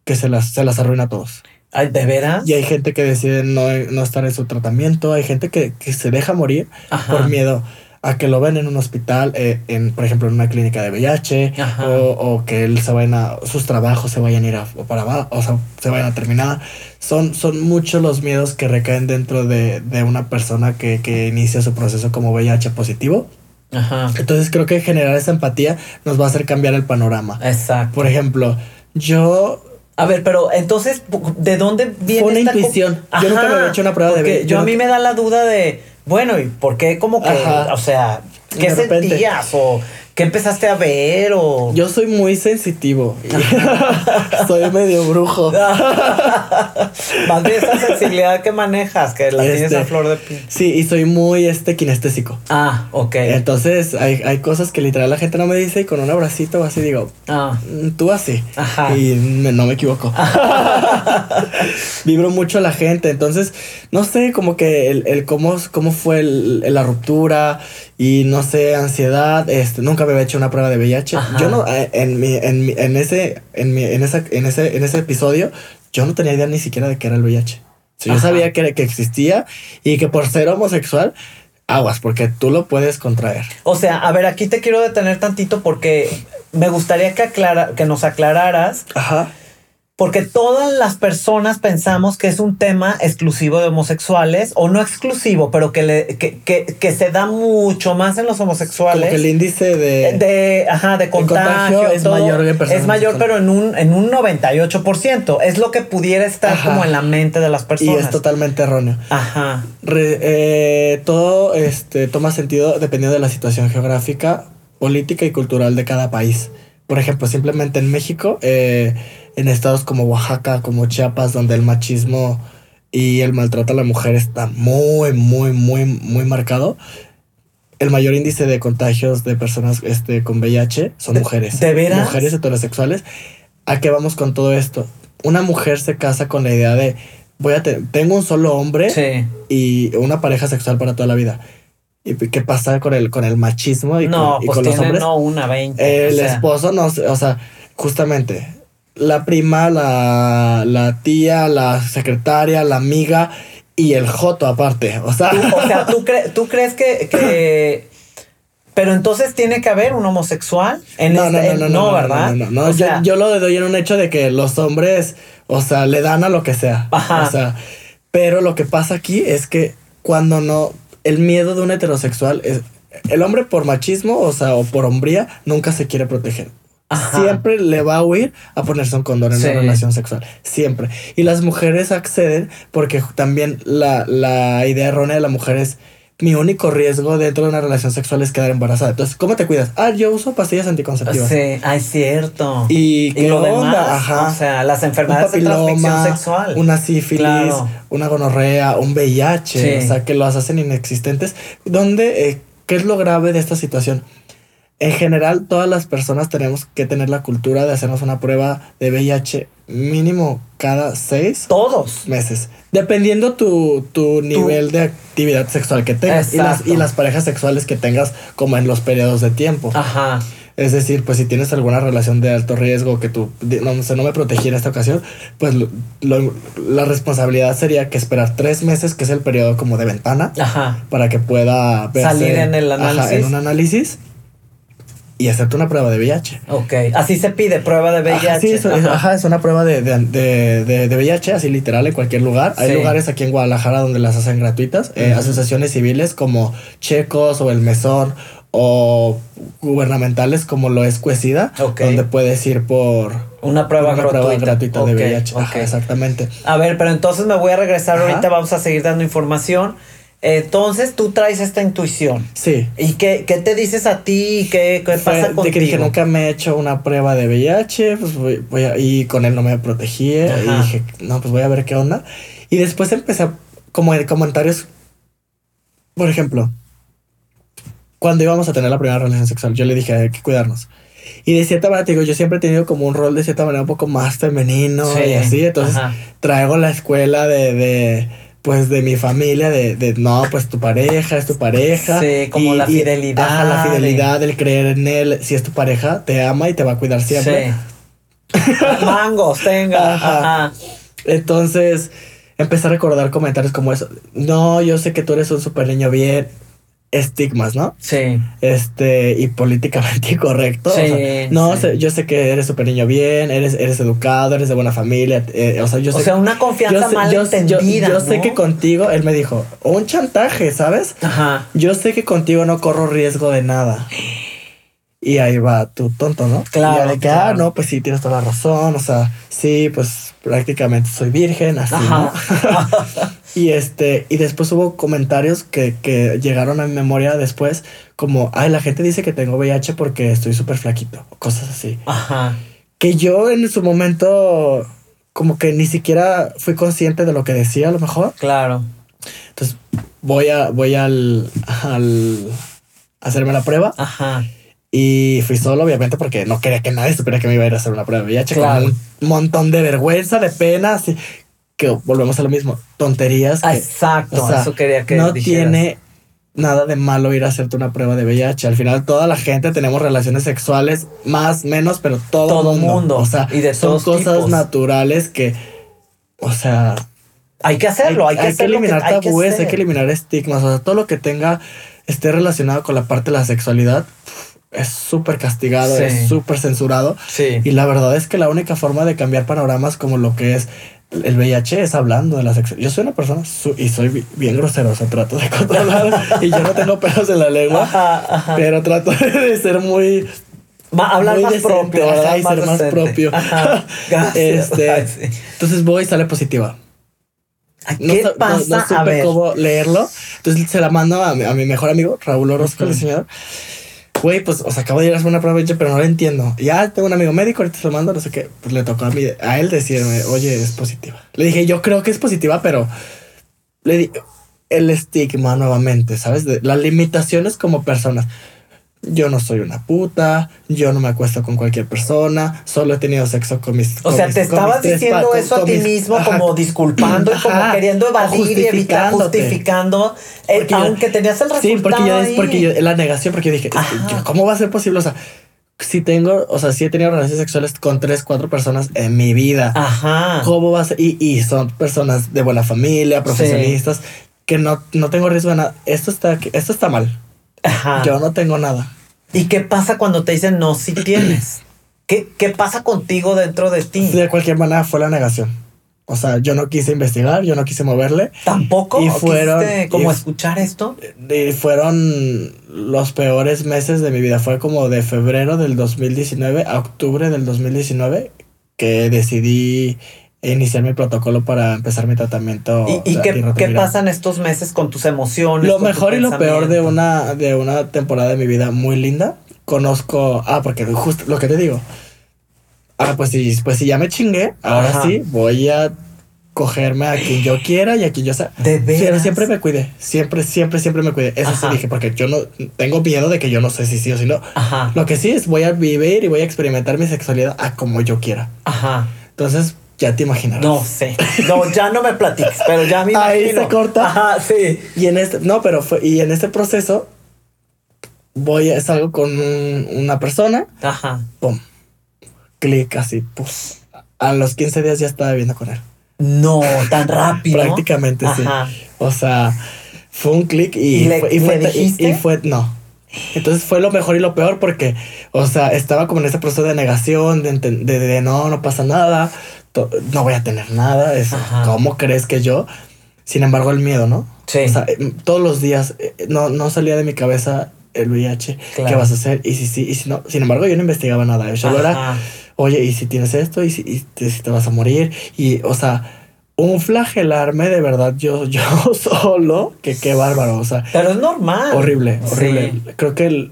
que se las, se las arruina a todos. Ay, ¿De veras? Y hay gente que decide no, estar en su tratamiento, hay gente que, se deja morir por miedo a que lo ven en un hospital, eh, en, por ejemplo, en una clínica de VIH, o, que él se vayan a, sus trabajos se vayan a ir a, para abajo, o sea, se vayan a terminar. Son, son muchos los miedos que recaen dentro de, una persona que, que, inicia su proceso como VIH positivo. Ajá. Entonces creo que generar esa empatía nos va a hacer cambiar el panorama. Exacto. Por ejemplo, yo a ver, pero entonces, ¿de dónde viene Fue una intuición. yo nunca me había hecho una prueba de Yo, a mí me da la duda de, bueno, ¿y por qué como que, o sea, qué sentías o ¿Qué empezaste a ver o...? Yo soy muy sensitivo. soy medio brujo. Más bien esa sensibilidad que manejas, que la tienes a este, flor de piel. Sí, y soy muy este kinestésico. Ah, ok. Entonces hay, hay cosas que literal la gente no me dice y con un abracito así digo, ah. Mm, tú así. Ajá. Y no me equivoco. Vibro mucho a la gente. Entonces, no sé, como que el, el cómo, cómo fue la ruptura y no sé, ansiedad, este, nunca me había hecho una prueba de VIH. Yo no, eh, en mi, en en ese, en mi, en esa, en ese, en ese episodio, yo no tenía idea ni siquiera de qué era el VIH. yo sabía que, que existía y que por ser homosexual, aguas, porque tú lo puedes contraer. O sea, a ver, aquí te quiero detener tantito porque me gustaría que, aclara, que nos aclararas. Ajá porque todas las personas pensamos que es un tema exclusivo de homosexuales, o no exclusivo, pero que, le, que, que, se da mucho más en los homosexuales. Como que el índice de, de, ajá, de contagio, es mayor Es mayor, pero en un, en un 98%. Es lo que pudiera estar como en la mente de las personas. Y es totalmente erróneo. Ajá. Eh, todo este, toma sentido dependiendo de la situación geográfica, política y cultural de cada país. Por ejemplo, simplemente en México... Eh, en estados como Oaxaca, como Chiapas, donde el machismo y el maltrato a la mujer está muy, muy, muy, muy marcado. El mayor índice de contagios de personas este, con VIH son mujeres. ¿De veras? Mujeres heterosexuales. ¿A qué vamos con todo esto? Una mujer se casa con la idea de voy a tengo un solo hombre y una pareja sexual para toda la vida. ¿Y qué pasa con el, con el machismo y no, con, pues los hombres? No, una 20. El esposo no, o sea, justamente la prima, la, la tía, la secretaria, la amiga y el joto aparte. O sea, o sea ¿tú, ¿tú crees que, que... Pero entonces tiene que haber un homosexual en no, este, no, no, no, ¿verdad? No, no, yo, yo, lo doy en un hecho de que los hombres, o sea, le dan a lo que sea. Ajá. O sea, pero lo que pasa aquí es que cuando no, el miedo de un heterosexual es, el hombre por machismo, o sea, o por hombría, nunca se quiere proteger siempre le va a huir a ponerse un condón en una relación sexual. Siempre. Y las mujeres acceden porque también la, la idea errónea de la mujer es mi único riesgo dentro de una relación sexual es quedar embarazada. Entonces, ¿cómo te cuidas? Ah, yo uso pastillas anticonceptivas. Sí, ah, es cierto. ¿Y, qué lo onda? Ajá. O sea, las enfermedades de transmisión sexual. Una sífilis, una gonorrea, un VIH, o sea, que los hacen inexistentes. ¿Dónde, eh, qué es lo grave de esta situación? en general, todas las personas tenemos que tener la cultura de hacernos una prueba de VIH mínimo cada seis Todos. meses. Dependiendo tu, tu nivel de actividad sexual que tengas y las, y las, parejas sexuales que tengas como en los periodos de tiempo. Ajá. Es decir, pues si tienes alguna relación de alto riesgo que tú, no, no me protegiera esta ocasión, pues la responsabilidad sería que esperar tres meses, que es el periodo como de ventana, Ajá. para que pueda salir en el análisis. en un análisis y hacerte una prueba de VIH. Ok, así se pide, prueba de VIH. Ajá, sí, ajá. Es, una prueba de, de, de, de, VIH, así literal, en cualquier lugar. Hay lugares aquí en Guadalajara donde las hacen gratuitas. Eh, asociaciones civiles como Checos o El Mesón o gubernamentales como lo es Cuesida, donde puedes ir por una prueba, gratuita. de VIH. Ajá, exactamente. A ver, pero entonces me voy a regresar ahorita, vamos a seguir dando información. Entonces tú traes esta intuición. Sí. ¿Y qué, qué te dices a ti? ¿Qué, qué pasa contigo? De que dije, nunca me he hecho una prueba de VIH, pues voy, a, y con él no me protegí. Y dije, no, pues voy a ver qué onda. Y después empecé a, como en comentarios, por ejemplo, cuando íbamos a tener la primera relación sexual, yo le dije, hay que cuidarnos. Y de cierta manera, digo, yo siempre he tenido como un rol de cierta manera un poco más femenino y así. Entonces traigo la escuela de pues de mi familia, de, de, no, pues tu pareja es tu pareja. Sí, como la fidelidad. la fidelidad, el creer en él. Si es tu pareja, te ama y te va a cuidar siempre. Sí. Mangos, tenga. Ajá. Entonces, empecé a recordar comentarios como eso. No, yo sé que tú eres un super niño bien estigmas, ¿no? Sí. Este, y políticamente incorrecto. Sí, no, yo sé que eres súper niño bien, eres, eres educado, eres de buena familia. Eh, o sea, yo sé. O sea, una confianza mal entendida. Yo, sé que contigo, él me dijo, un chantaje, ¿sabes? Ajá. Yo sé que contigo no corro riesgo de nada. Y ahí va tu tonto, ¿no? Claro. Y de que, ah, no, pues sí, tienes toda la razón. O sea, sí, pues prácticamente soy virgen, así, ¿no? y este, y después hubo comentarios que, que, llegaron a mi memoria después, como, ay, la gente dice que tengo VIH porque estoy súper flaquito, cosas así. Ajá. Que yo en su momento, como que ni siquiera fui consciente de lo que decía, a lo mejor. Claro. Entonces, voy a, voy al, al hacerme la prueba. Ajá. Y fui solo, obviamente, porque no quería que nadie supiera que me iba a ir a hacer una prueba de VIH. Con un montón de vergüenza, de pena, así que volvemos a lo mismo. Tonterías. Exacto, eso quería que No tiene nada de malo ir a hacerte una prueba de VIH. Al final, toda la gente tenemos relaciones sexuales, más, menos, pero todo, todo mundo. O sea, y de son cosas naturales que, o sea, Hay que hacerlo, hay, que, hay que eliminar tabúes, hay que, eliminar estigmas, o sea, todo lo que tenga, esté relacionado con la parte de la sexualidad es súper castigado, es súper censurado. Sí. Y la verdad es que la única forma de cambiar panoramas como lo que es el VIH es hablando de la sexualidad. Yo soy una persona y soy bien grosero, o sea, trato de controlar y yo no tengo pelos en la lengua, pero trato de ser muy hablar más propio, ¿verdad? y ser más propio. este, Entonces voy y sale positiva. ¿Qué pasa? No, supe cómo leerlo. Entonces se la mando a mi, mejor amigo, Raúl Orozco, el diseñador güey, pues, o sea, acabo de ir a hacer una prueba pero no lo entiendo. Ya tengo un amigo médico, ahorita se lo mando, no sé qué. Pues le tocó a mí, a él decirme, oye, es positiva. Le dije, yo creo que es positiva, pero le di el estigma nuevamente, ¿sabes? De las limitaciones como personas yo no soy una puta, yo no me acuesto con cualquier persona, solo he tenido sexo con mis... O sea, te estabas diciendo eso a ti mismo como disculpando y como queriendo evadir y evitar, justificando, eh, aunque tenías el resultado Sí, porque yo, porque yo, la negación, porque yo dije, ¿cómo va a ser posible? O sea, si tengo, o sea, si he tenido relaciones sexuales con tres, cuatro personas en mi vida. Ajá. ¿Cómo va a ser? Y, y son personas de buena familia, profesionistas, que no, no tengo riesgo de nada. Esto está, esto está mal. Yo no tengo nada. ¿Y qué pasa cuando te dicen no, si tienes? ¿Qué, ¿Qué pasa contigo dentro de ti? De cualquier manera fue la negación. O sea, yo no quise investigar, yo no quise moverle. ¿Tampoco? ¿Y fueron... como escuchar esto? Y fueron los peores meses de mi vida. Fue como de febrero del 2019 a octubre del 2019 que decidí iniciar mi protocolo para empezar mi tratamiento. ¿Y, qué, qué pasan estos meses con tus emociones? Lo mejor y lo peor de una, de una temporada de mi vida muy linda. Conozco, ah, porque justo lo que te digo. Ah, pues sí, pues si ya me chingué, ahora sí voy a cogerme a quien yo quiera y a quien yo sea. De Pero siempre me cuide, siempre, siempre, siempre me cuide. Eso sí dije, porque yo no tengo miedo de que yo no sé si sí o si no. Ajá. Lo que sí es voy a vivir y voy a experimentar mi sexualidad a como yo quiera. Ajá. Entonces, ya te imaginarás. No sé. No, ya no me platiques, pero ya me imagino. Ahí se corta. Ajá, sí. Y en este, no, pero fue, y en este proceso voy a salgo con una persona. Ajá. Pum. Clic así, pues. A los 15 días ya estaba viviendo con él. No, tan rápido. Prácticamente sí. O sea, fue un clic y, fue, y, fue, y, fue, no. Entonces fue lo mejor y lo peor porque, o sea, estaba como en ese proceso de negación, de, de, de no, no pasa nada no voy a tener nada. Es, ¿Cómo crees que yo? Sin embargo, el miedo, ¿no? Sí. O sea, eh, todos los días eh, no, no salía de mi cabeza el VIH. ¿Qué vas a hacer? Y si sí, y si no. Sin embargo, yo no investigaba nada. Yo solo era, oye, ¿y si tienes esto? ¿Y si, y te, vas a morir? Y, o sea, un flagelarme de verdad yo, yo solo, que qué bárbaro. O sea, pero es normal. Horrible, horrible. Creo que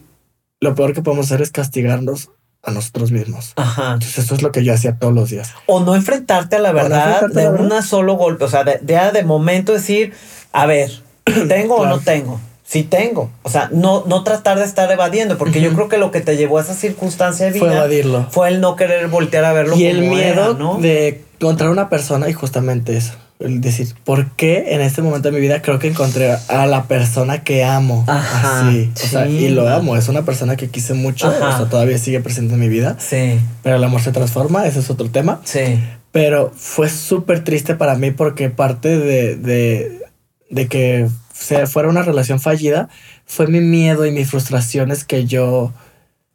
lo peor que podemos hacer es castigarnos a nosotros mismos. Ajá. Entonces eso es lo que yo hacía todos los días. O no enfrentarte a la verdad de una solo golpe, o sea, de, de, momento decir, a ver, ¿tengo o no tengo? Sí tengo. O sea, no, no tratar de estar evadiendo, porque yo creo que lo que te llevó a esa circunstancia de vida fue evadirlo. Fue el no querer voltear a verlo. Y el miedo ¿no? de encontrar una persona y justamente eso decir, ¿por qué en este momento de mi vida creo que encontré a la persona que amo? Ajá, sí, O sea, y lo amo. Es una persona que quise mucho. O sea, todavía sigue presente en mi vida. Sí. Pero el amor se transforma. Ese es otro tema. Sí. Pero fue súper triste para mí porque parte de, de, de que se fuera una relación fallida fue mi miedo y mis frustraciones que yo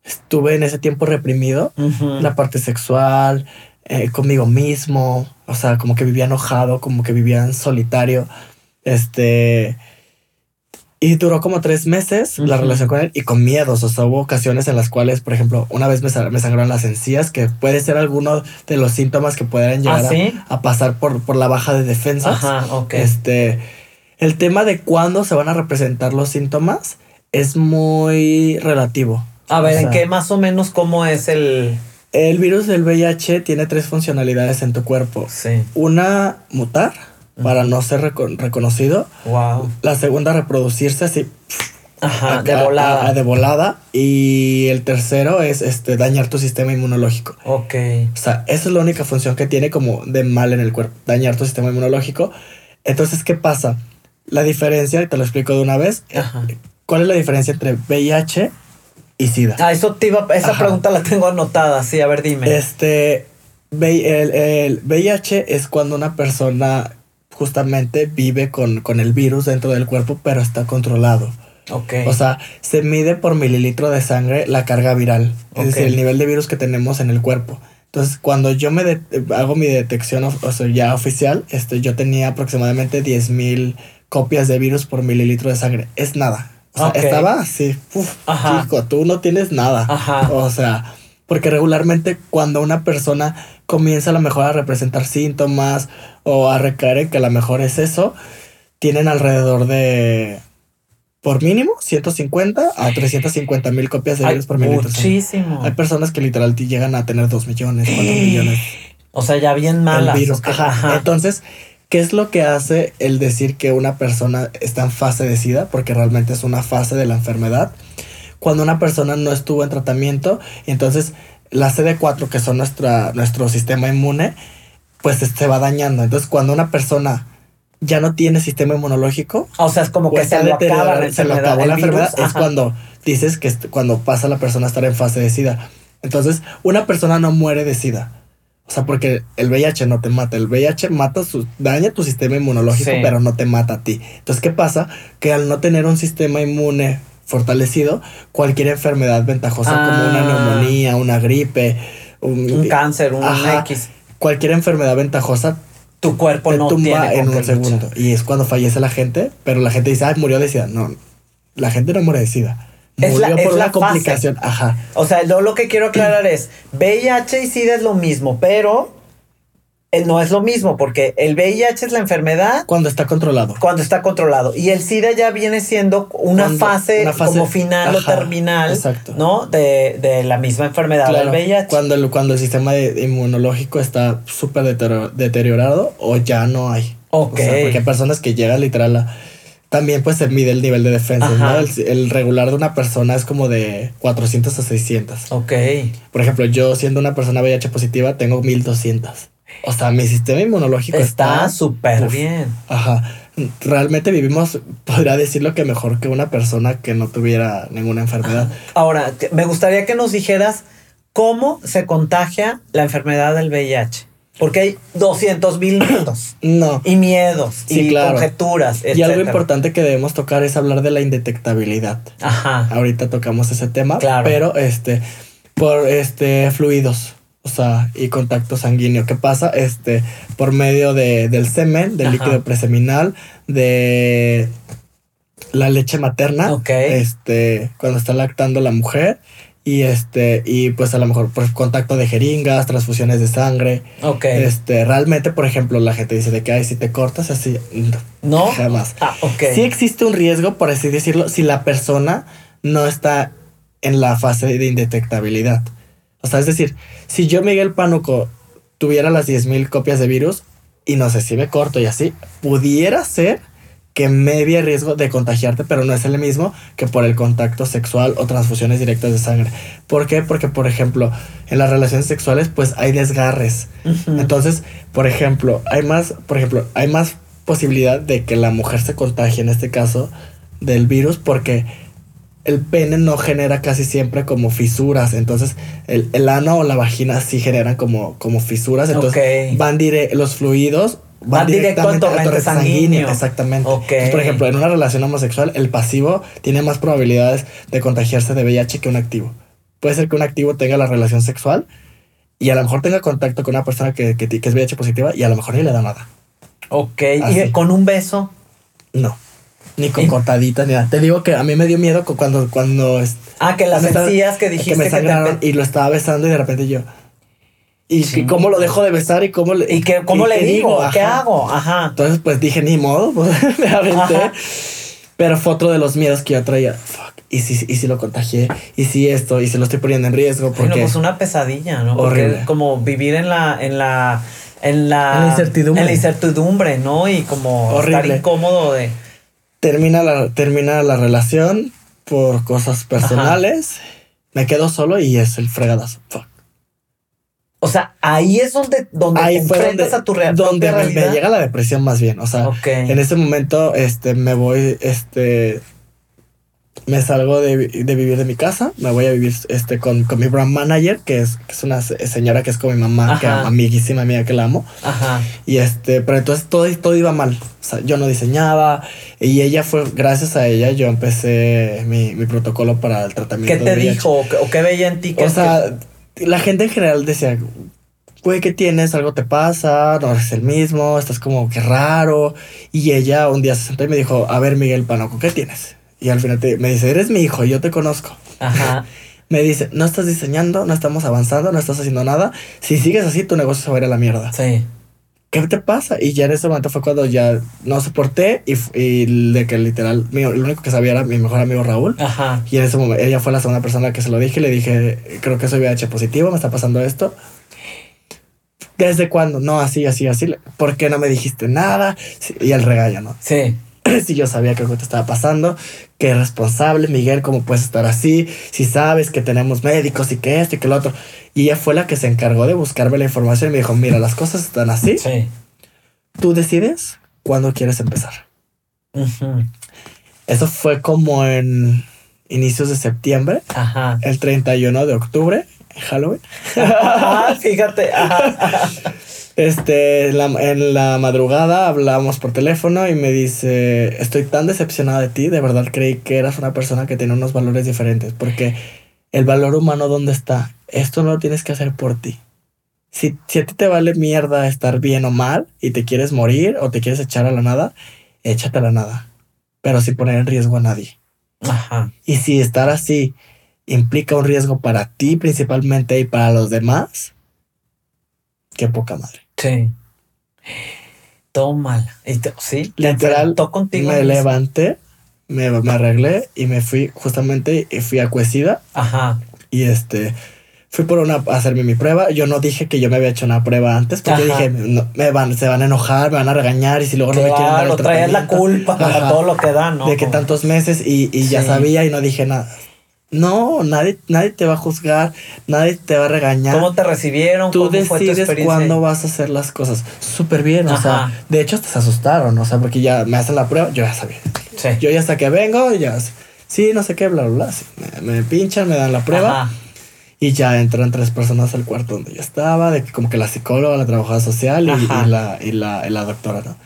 estuve en ese tiempo reprimido. La parte sexual, eh, conmigo mismo, o sea, como que vivía enojado, como que vivía en solitario. Este. Y duró como tres meses la relación con él y con miedos. O sea, hubo ocasiones en las cuales, por ejemplo, una vez me, me sangraron las encías, que puede ser alguno de los síntomas que puedan llegar ¿Ah, a, pasar por, por la baja de defensas. Ajá, ok. Este. El tema de cuándo se van a representar los síntomas es muy relativo. A ver, ¿en qué más o menos cómo es el. El virus del VIH tiene tres funcionalidades en tu cuerpo. Sí. Una, mutar para no ser reconocido. Wow. La segunda, reproducirse así. Ajá, de volada. de volada. Y el tercero es este, dañar tu sistema inmunológico. Ok. O sea, esa es la única función que tiene como de mal en el cuerpo, dañar tu sistema inmunológico. Entonces, ¿qué pasa? La diferencia, y te lo explico de una vez. Ajá. ¿Cuál es la diferencia entre VIH y SIDA. Ah, eso te iba, esa pregunta la tengo anotada, sí, a ver, dime. Este, el, el VIH es cuando una persona justamente vive con, con el virus dentro del cuerpo, pero está controlado. Ok. O sea, se mide por mililitro de sangre la carga viral, es decir, el nivel de virus que tenemos en el cuerpo. Entonces, cuando yo me de- hago mi detección, o sea, ya oficial, este, yo tenía aproximadamente 10.000 copias de virus por mililitro de sangre. Es nada. O sea, estaba así, uf, chico, tú no tienes nada. Ajá. O sea, porque regularmente cuando una persona comienza a lo mejor a representar síntomas o a recaer en que a lo mejor es eso, tienen alrededor de, por mínimo, 150 a 350 mil copias de virus por sangre. muchísimo. Hay personas que literal te llegan a tener 2 millones, 4 millones. O sea, ya bien malas. el virus. ok, Ajá. ajá. Entonces, ¿qué es lo que hace el decir que una persona está en fase de SIDA? Porque realmente es una fase de la enfermedad. Cuando una persona no estuvo en tratamiento, entonces la CD4, que son nuestra, nuestro sistema inmune, pues se va dañando. Entonces, cuando una persona ya no tiene sistema inmunológico, O sea, es como que está se lo acaba la se lo acabó la virus, enfermedad, es ajá. cuando dices que cuando pasa la persona a estar en fase de SIDA. Entonces, una persona no muere de SIDA. O sea, porque el VIH no te mata. El VIH mata su, daña tu sistema inmunológico, Sí. pero no te mata a ti. Entonces, ¿qué pasa? Que al no tener un sistema inmune fortalecido, cualquier enfermedad ventajosa como una Ah. neumonía, una gripe, un, Un cáncer, un Ajá. X. cualquier enfermedad ventajosa Tu cuerpo te no tumba tiene en un segundo. Y es cuando fallece la gente, pero la gente dice, ay, murió de SIDA. No, la gente no muere de SIDA. Es Murió la- es por la una complicación. Ajá. O sea, yo lo que quiero aclarar es, VIH y SIDA es lo mismo, pero eh, no es lo mismo, porque el VIH es la enfermedad Cuando está controlado. cuando está controlado y el SIDA ya viene siendo una, fase, una fase- como final ajá, o terminal, exacto. ¿no? De, de la misma enfermedad Claro, del VIH. cuando el, cuando el sistema inmunológico está súper deteriorado o ya no hay. Ok. O sea, porque hay personas que llegan literal a... También pues se mide el nivel de defensa. ¿no? El, el regular de una persona es como de 400 a 600. Ok. Por ejemplo, yo siendo una persona VIH positiva tengo 1200. O sea, mi sistema inmunológico Está súper bien. Ajá. Realmente vivimos, podría decirlo que mejor que una persona que no tuviera ninguna enfermedad. Ahora, me gustaría que nos dijeras cómo se contagia la enfermedad del VIH. Porque hay 200 mil No. y miedos Sí, y claro. conjeturas. Y algo importante que debemos tocar es hablar de la indetectabilidad. Ajá. Ahorita tocamos ese tema, Claro. pero este por este fluidos, o sea, y contacto sanguíneo. ¿Qué pasa? Este por medio de, del semen, del Ajá. líquido preseminal, de la leche materna, Ok. este cuando está lactando la mujer y este y pues a lo mejor por contacto de jeringas, transfusiones de sangre. Ok. Este, realmente, por ejemplo, la gente dice de que ay, si te cortas así, no, ¿No? jamás. Ah, ok. Sí existe un riesgo, por así decirlo, si la persona no está en la fase de indetectabilidad. O sea, es decir, si yo, Miguel Pánuco, tuviera las 10.000 copias de virus y no sé si me corto y así, pudiera ser que me había riesgo de contagiarte, pero no es el mismo que por el contacto sexual o transfusiones directas de sangre. ¿Por qué? Porque, por ejemplo, en las relaciones sexuales, pues hay desgarres. Entonces, por ejemplo, hay más, por ejemplo, hay más posibilidad de que la mujer se contagie en este caso del virus porque el pene no genera casi siempre como fisuras. Entonces, el, el ano o la vagina sí generan como, como fisuras. Entonces, van dire los fluidos. Van directo al torrente sanguíneo. Exactamente. Ok. Entonces, por ejemplo, en una relación homosexual, el pasivo tiene más probabilidades de contagiarse de VIH que un activo. Puede ser que un activo tenga la relación sexual y a lo mejor tenga contacto con una persona que, que, que es VIH positiva y a lo mejor ni le da nada. Ok. Así. Y con un beso. No. Ni con cortaditas ni nada. Te digo que a mí me dio miedo cu- cuando, cuando Ah, que las encías que dijiste que me que, te y lo estaba besando y de repente yo. ¿Y Sí. cómo lo dejo de besar y cómo le, ¿Y que, cómo y le qué digo? ¿Qué hago? Ajá. Entonces, pues dije, ni modo, pues me aventé. Ajá. Pero fue otro de los miedos que yo traía. Fuck. ¿Y si, y si lo contagié? ¿Y si esto? ¿Y si lo estoy poniendo en riesgo? Porque pues una pesadilla, ¿no? Porque como vivir en la, en la, en la, En la incertidumbre. en la incertidumbre, ¿no? Y como estar incómodo de. termina la, termina la relación por cosas personales. Me quedo solo y es el fregadazo. Fuck. O sea, ahí es donde, donde Ahí te enfrentas donde, a tu real, donde me, me realidad. llega la depresión más bien. O sea, en ese momento este, me voy, este, me salgo de, de, vivir de mi casa, me voy a vivir este, con, con mi brand manager, que es, que es una señora que es como mi mamá, que amiguísima mía, que la amo. Ajá. Y este, pero entonces todo, todo iba mal. O sea, yo no diseñaba y ella fue, gracias a ella, yo empecé mi, mi protocolo para el tratamiento. ¿Qué te dijo o qué veía en ti? o sea, la gente en general decía, güey, ¿qué tienes? ¿Algo te pasa? No eres el mismo, estás como que raro. Y ella un día se sentó y me dijo, a ver, Miguel Panoco, ¿qué tienes? Y al final me dice, eres mi hijo, yo te conozco. Ajá. me dice, no estás diseñando, no estamos avanzando, no estás haciendo nada. Si sigues así, tu negocio se va a ir a la mierda. Sí. ¿Qué te pasa? Y ya en ese momento fue cuando ya no soporté y, y de que literal, mío, lo único que sabía era mi mejor amigo Raúl. Ajá. Y en ese momento, ella fue la segunda persona que se lo dije y le dije, creo que soy VIH positivo, me está pasando esto. ¿Desde cuándo? No, así, así, así. ¿Por qué no me dijiste nada? Y el regaño, ¿no? Sí. si yo sabía que algo te estaba pasando, que responsable, Miguel, ¿cómo puedes estar así? Si sabes que tenemos médicos y que esto y que lo otro. Y ella fue la que se encargó de buscarme la información y me dijo, mira, las cosas están así. Sí. Tú decides cuándo quieres empezar. Eso fue como en inicios de septiembre. Ajá. El 31 de octubre, Halloween. fíjate. Este, en la, madrugada hablamos por teléfono y me dice, estoy tan decepcionada de ti, de verdad creí que eras una persona que tiene unos valores diferentes, porque el valor humano, ¿dónde está? Esto no lo tienes que hacer por ti. Si, si a ti te vale mierda estar bien o mal y te quieres morir o te quieres echar a la nada, échate a la nada, pero sin poner en riesgo a nadie. Ajá. Y si estar así implica un riesgo para ti principalmente y para los demás, qué poca madre. Sí. Todo mal. sí, literal. contigo. Me levanté, me, me, arreglé y me fui justamente y fui a. Ajá. Y este fui por una a hacerme mi prueba. Yo no dije que yo me había hecho una prueba antes porque dije, me van, se van a enojar, me van a regañar y si luego no me quieren dar el traías la culpa para todo lo que dan, ¿no? De que tantos meses y, y ya sabía y no dije nada. No, nadie, nadie te va a juzgar, nadie te va a regañar. ¿Cómo te recibieron? Tú decides cuándo vas a hacer las cosas. Súper bien, o sea, de hecho te se asustaron, o sea, porque ya me hacen la prueba, yo ya sabía. Sí. Yo ya hasta que vengo, ya, sí, no sé qué, bla, bla, bla. me, pinchan, me dan la prueba. Y ya entran tres personas al cuarto donde yo estaba, de que como que la psicóloga, la trabajadora social y, la, y, la, y la doctora, ¿no?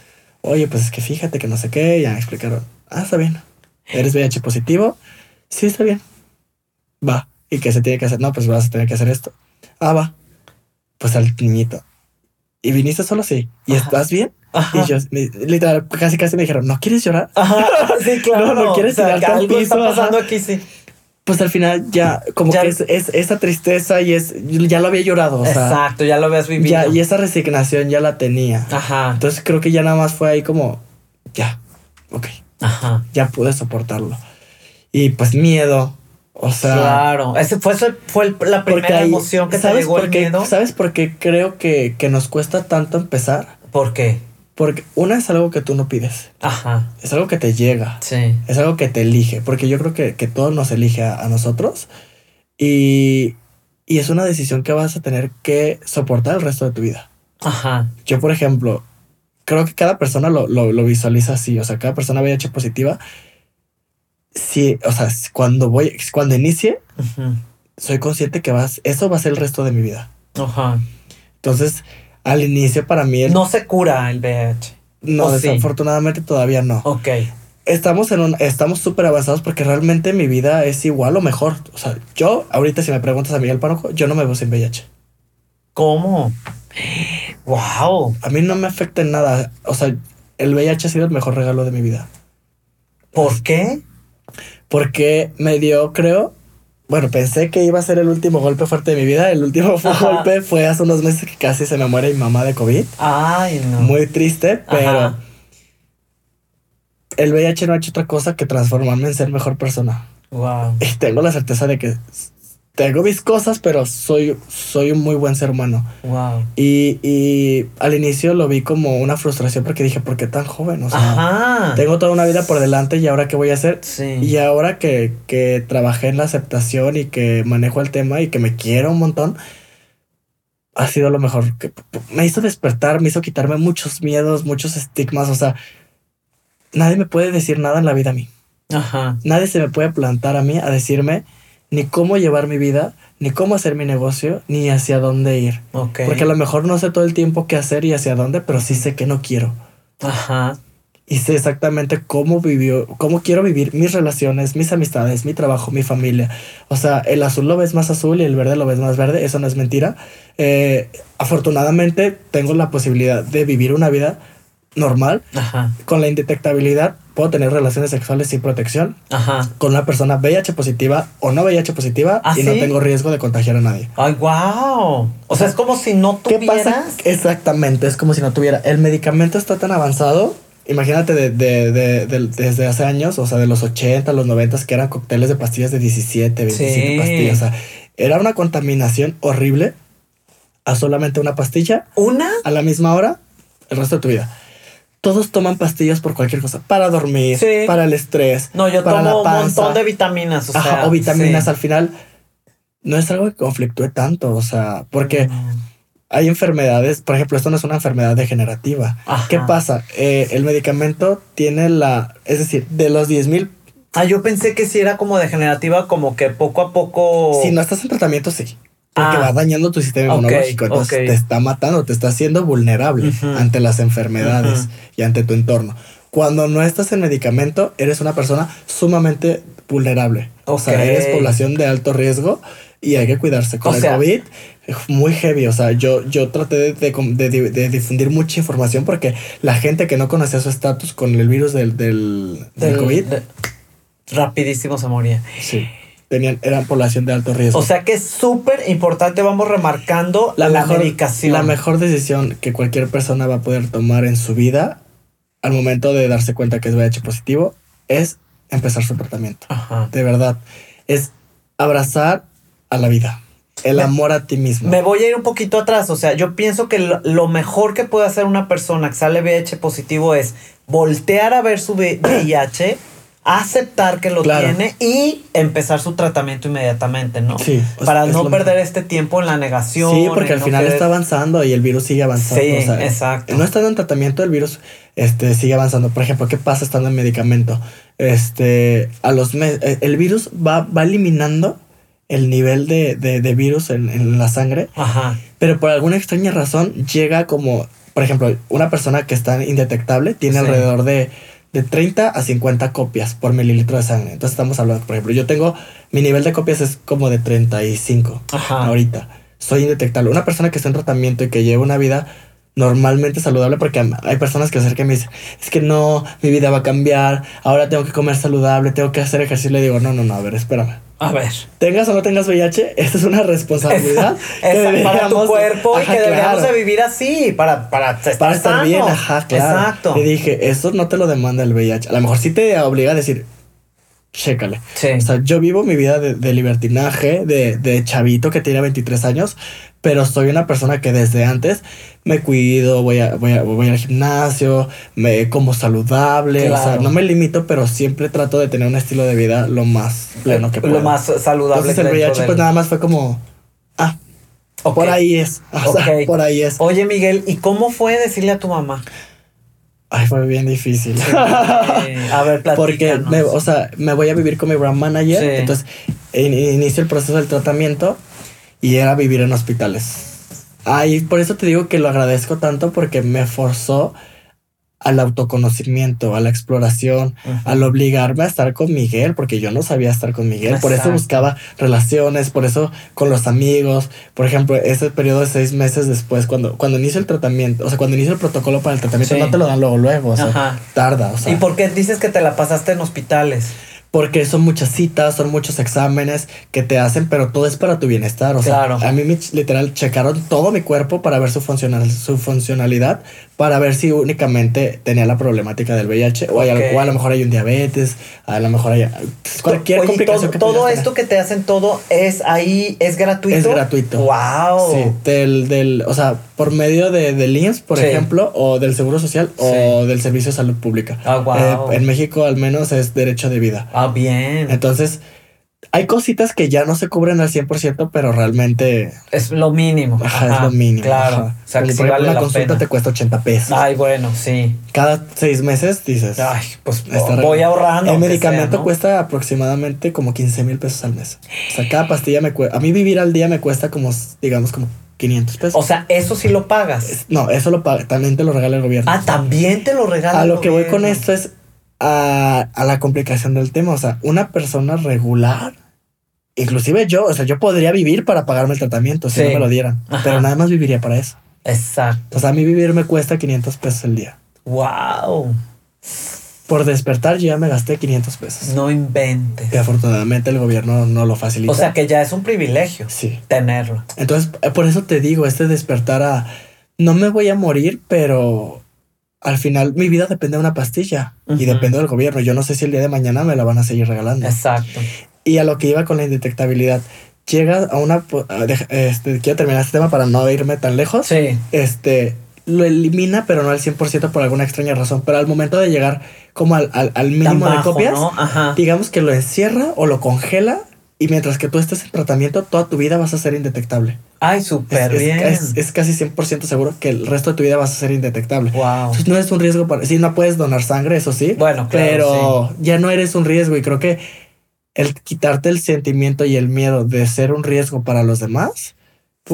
Oye, pues es que fíjate que no sé qué, ya me explicaron. Ah, está bien. ¿Eres VIH positivo? Sí, está bien va. ¿Y qué se tiene que hacer? No, pues vas a tener que hacer esto. Ah, va. Pues al niñito. ¿Y viniste solo? Sí. ¿Y estás bien? Y yo, literal, casi casi me dijeron, ¿no quieres llorar? Ajá, sí, claro. no, no quieres o al piso. Está pasando aquí, sí. Pues al final ya, como que es, es, esa tristeza y es, ya lo había llorado. O sea, Exacto, ya lo habías vivido. Ya, y esa resignación ya la tenía. Ajá. Entonces creo que ya nada más fue ahí como, ya, ok. Ajá. Ya pude soportarlo. Y pues miedo, o sea. Claro. Ese fue, fue la primera emoción que ¿sabes te llegó ¿Sabes por qué creo que, nos cuesta tanto empezar? ¿Por qué? Porque una es algo que tú no pides. Ajá. Es algo que te llega. Sí. Es algo que te elige. Porque yo creo que, que todo nos elige a, nosotros. Y, y, es una decisión que vas a tener que soportar el resto de tu vida. Ajá. Yo, por ejemplo, creo que cada persona lo, lo, visualiza así. O sea, cada persona VIH positiva sí, o sea, cuando voy, cuando inicie, soy consciente que vas, eso va a ser el resto de mi vida. Ajá. Entonces, al inicio para mí... no se cura el VIH. No, desafortunadamente todavía no. Ok. Estamos en un, estamos súper avanzados porque realmente mi vida es igual o mejor. O sea, yo ahorita si me preguntas a Miguel Panojo, yo no me veo sin VIH. ¿Cómo? Wow. A mí no me afecta en nada. O sea, el VIH ha sido el mejor regalo de mi vida. ¿Por qué? Porque me dio, creo, bueno, pensé que iba a ser el último golpe fuerte de mi vida. El último golpe fue hace unos meses que casi se me muere mi mamá de COVID. Ay, no. Muy triste, pero el VIH no ha hecho otra cosa que transformarme en ser mejor persona. Wow. Y tengo la certeza de que tengo mis cosas, pero soy, soy un muy buen ser humano. Wow. Y, y, al inicio lo vi como una frustración porque dije, ¿por qué tan joven? O sea, tengo toda una vida por delante y ahora qué voy a hacer. Sí. Y ahora que, que trabajé en la aceptación y que manejo el tema y que me quiero un montón, ha sido lo mejor. Que me hizo despertar, me hizo quitarme muchos miedos, muchos estigmas. O sea, nadie me puede decir nada en la vida a mí. Ajá. Nadie se me puede plantar a mí a decirme ni cómo llevar mi vida, ni cómo hacer mi negocio, ni hacia dónde ir. Porque a lo mejor no sé todo el tiempo qué hacer y hacia dónde, pero sí sé que no quiero. Ajá. Y sé exactamente cómo vivió, cómo quiero vivir mis relaciones, mis amistades, mi trabajo, mi familia. O sea, el azul lo ves más azul y el verde lo ves más verde. Eso no es mentira. Eh, afortunadamente tengo la posibilidad de vivir una vida normal Ajá. con la indetectabilidad. Puedo tener relaciones sexuales sin protección Ajá. con una persona VIH positiva o no VIH positiva ¿Ah, y no tengo riesgo de contagiar a nadie. Ay, wow. O sea, es como si no ¿Qué tuvieras. pasa? Exactamente, es como si no tuviera. El medicamento está tan avanzado. Imagínate de, de- de- de- desde hace años, o sea, de los 80, los 90, que eran cócteles de pastillas de 17, 25 Sí. pastillas. O sea, era una contaminación horrible a solamente una pastilla ¿Una? a la misma hora el resto de tu vida. Todos toman pastillas por cualquier cosa, para dormir, Sí. para el estrés, No, yo para tomo la un panza. montón de vitaminas. O, Ajá, sea, o vitaminas sí. al final. No es algo que conflictúe tanto, o sea, porque Mm. hay enfermedades, por ejemplo, esto no es una enfermedad degenerativa. Ajá. ¿Qué pasa? Eh, el medicamento tiene la, es decir, de los 10 mil, Ah, yo pensé que sí era como degenerativa, como que poco a poco. si no estás en tratamiento, sí. Porque. Ah. va dañando tu sistema inmunológico. Entonces ok. te está matando, te está haciendo vulnerable Ujú. ante las enfermedades Ujú. y ante tu entorno. Cuando no estás en medicamento, eres una persona sumamente vulnerable. O sea, eres población de alto riesgo y hay que cuidarse. Con O el sea- COVID, muy heavy. O sea, yo, yo traté de, de- de- de difundir mucha información porque la gente que no conocía su estatus con el virus del, del, del del- COVID, rapidísimo se moría. sí, tenían, eran población de alto riesgo. O sea que es súper importante, vamos remarcando la, mejor, medicación. La mejor decisión que cualquier persona va a poder tomar en su vida al momento de darse cuenta que es VIH positivo es empezar su tratamiento. Ajá. De verdad, es abrazar a la vida, el Me- amor a ti mismo. Me voy a ir un poquito atrás, o sea, yo pienso que lo, lo mejor que puede hacer una persona que sale VIH positivo es voltear a ver su VIH, aceptar que lo Claro. tiene y empezar su tratamiento inmediatamente, ¿no? Sí, Para es no perder este tiempo en la negación. Sí, porque al no final querer- está avanzando y el virus sigue avanzando. Sí, o sea, exacto. No estando en tratamiento, el virus este, sigue avanzando. Por ejemplo, ¿qué pasa estando en medicamento? Este, a los meses, el virus va, va eliminando el nivel de, de- de virus en, en la sangre, Ajá. pero por alguna extraña razón llega como, por ejemplo, una persona que está indetectable tiene Sí. alrededor de, de 30 a 50 copias por mililitro de sangre. Entonces estamos hablando, por ejemplo, yo tengo, mi nivel de copias es como de 35 Ajá. ahorita. Soy indetectable. Una persona que está en tratamiento y que lleva una vida normalmente saludable, porque hay personas que se acercan y me dicen, es que no, mi vida va a cambiar, ahora tengo que comer saludable, tengo que hacer ejercicio. Le digo, no, no, no, a ver, espérame. A ver. Tengas o no tengas VIH, esta es una responsabilidad. Esa- esa- para tu deberíamos- cuerpo y que deberíamos claro. de vivir así, para, para estar, Para estar bien, ajá, claro. Exacto. Le dije, eso no te lo demanda el VIH. A lo mejor sí te obliga a decir, chécale. Sí. O sea, yo vivo mi vida de, de libertinaje, de, de chavito que tiene 23 años, pero soy una persona que desde antes me cuido, voy, a, voy, a- voy al gimnasio, me como saludable, o sea, no me limito, pero siempre trato de tener un estilo de vida lo más pleno que pueda. Lo más saludable Entonces el VIH del- pues nada más fue como, ah, por ahí es, o sea, por ahí es. Oye, Miguel, ¿y cómo fue decirle a tu mamá? Ay, fue bien difícil. A ver. Porque, me, o sea, me voy a vivir con mi brand manager. Sí. Entonces, in- inicio el proceso del tratamiento y era vivir en hospitales. Ay, por eso te digo que lo agradezco tanto porque me forzó al autoconocimiento, a la exploración, al obligarme a estar con Miguel, porque yo no sabía estar con Miguel. Por eso buscaba relaciones, por eso con los amigos. Por ejemplo, ese periodo de seis meses después, cuando, cuando inicio el tratamiento, o sea, cuando inicio el protocolo para el tratamiento, Sí. no te lo dan luego, luego. O sea, Ajá. tarda. O sea, ¿Y por qué dices que te la pasaste en hospitales? porque son muchas citas, son muchos exámenes que te hacen, pero todo es para tu bienestar. O Claro. sea, a mí me literal checaron todo mi cuerpo para ver su, funcional, su funcionalidad, para ver si únicamente tenía la problemática del VIH o, hay Ok. algo- o a lo mejor hay un diabetes, a lo mejor hay cualquier Oye, complicación todo, que todo esto tener. que te hacen todo es ahí, es gratuito. Es gratuito. Wow. Sí, del, del, o sea, por medio de, del IMSS, por Sí. ejemplo, o del Seguro Social o del Servicio de Salud Pública. Ah, guau. Eh, en México al menos es derecho de vida. Ah, bien. Entonces, hay cositas que ya no se cubren al 100%, pero realmente... Es lo mínimo. Ajá, es lo mínimo. Claro. O sea, que por ejemplo, una consulta te cuesta 80 pesos. Ay, bueno, sí. Cada seis meses dices... Ay, pues voy ahorrando. El medicamento cuesta aproximadamente como 15 mil pesos al mes. O sea, cada pastilla me cuesta... A mí vivir al día me cuesta como, digamos, como 500 pesos. O sea, eso sí lo pagas. No, eso lo paga, también te lo regala el gobierno. Ah, también te lo regala. A lo que voy con esto es a, a, la complicación del tema. O sea, una persona regular inclusive yo, o sea, yo podría vivir para pagarme el tratamiento si no me lo dieran, pero nada más viviría para eso. Exacto. O sea, a mí vivir me cuesta 500 pesos el día. Wow. Por despertar yo ya me gasté 500 pesos. No inventes. Y afortunadamente el gobierno no lo facilita. O sea que ya es un privilegio sí. tenerlo. Entonces, eh, por eso te digo, este despertar a no me voy a morir, pero al final mi vida depende de una pastilla y depende del gobierno. Yo no sé si el día de mañana me la van a seguir regalando. Exacto. Y a lo que iba con la indetectabilidad, llegas a una... Este, quiero terminar este tema para no irme tan lejos. Sí. Este, lo elimina, pero no al 100% por alguna extraña razón. Pero al momento de llegar como al, al, mínimo de copias, digamos que lo encierra o lo congela. Y mientras que tú estés en tratamiento, toda tu vida vas a ser indetectable. Ay, súper bien. Es, casi 100% seguro que el resto de tu vida vas a ser indetectable. Wow. Entonces no es un riesgo para... Sí, no puedes donar sangre, eso sí. Bueno, claro. Pero ya no eres un riesgo y creo que el quitarte el sentimiento y el miedo de ser un riesgo para los demás.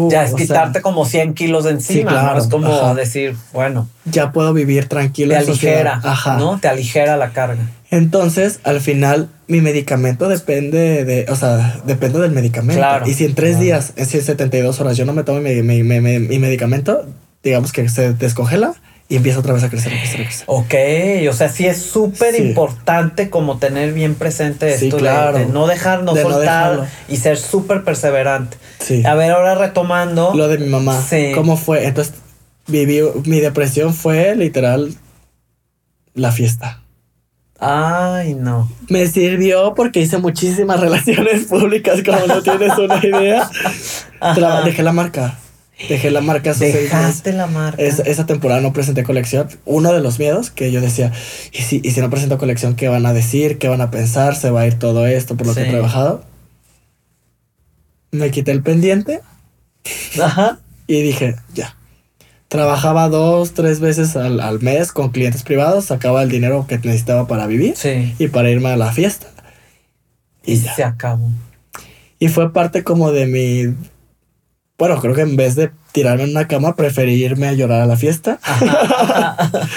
ya es quitarte como 100 kilos de encima, Es como decir, bueno. Ya puedo vivir tranquilo. Te aligera, Ajá. ¿no? Te aligera la carga. Entonces, al final, mi medicamento depende de, o sea, depende del medicamento. Claro, y si en tres días, en 72 horas, yo no me tomo mi, mi medicamento, digamos que se descongela, y empieza otra vez a crecer, a crecer, a crecer. Ok, o sea, sí es súper importante como tener bien presente esto claro. de, no dejar, no soltar y ser súper perseverante. Sí. A ver, ahora retomando. Lo de mi mamá. Sí. ¿Cómo fue? Entonces, viví, mi depresión fue literal la fiesta. Ay, no. Me sirvió porque hice muchísimas relaciones públicas, como no tienes una idea. Dejé la marca. Dejé la marca. Dejaste la marca. esa temporada no presenté colección. Uno de los miedos que yo decía, ¿y si, y si no presento colección, ¿qué van a decir? ¿Qué van a pensar? ¿Se va a ir todo esto por lo que he trabajado? Me quité el pendiente. Ajá. Y dije, ya. Trabajaba dos, tres veces al, mes con clientes privados, sacaba el dinero que necesitaba para vivir y para irme a la fiesta. Y, ya. se acabó. Y fue parte como de mi bueno, creo que en vez de tirarme en una cama, preferí irme a llorar a la fiesta.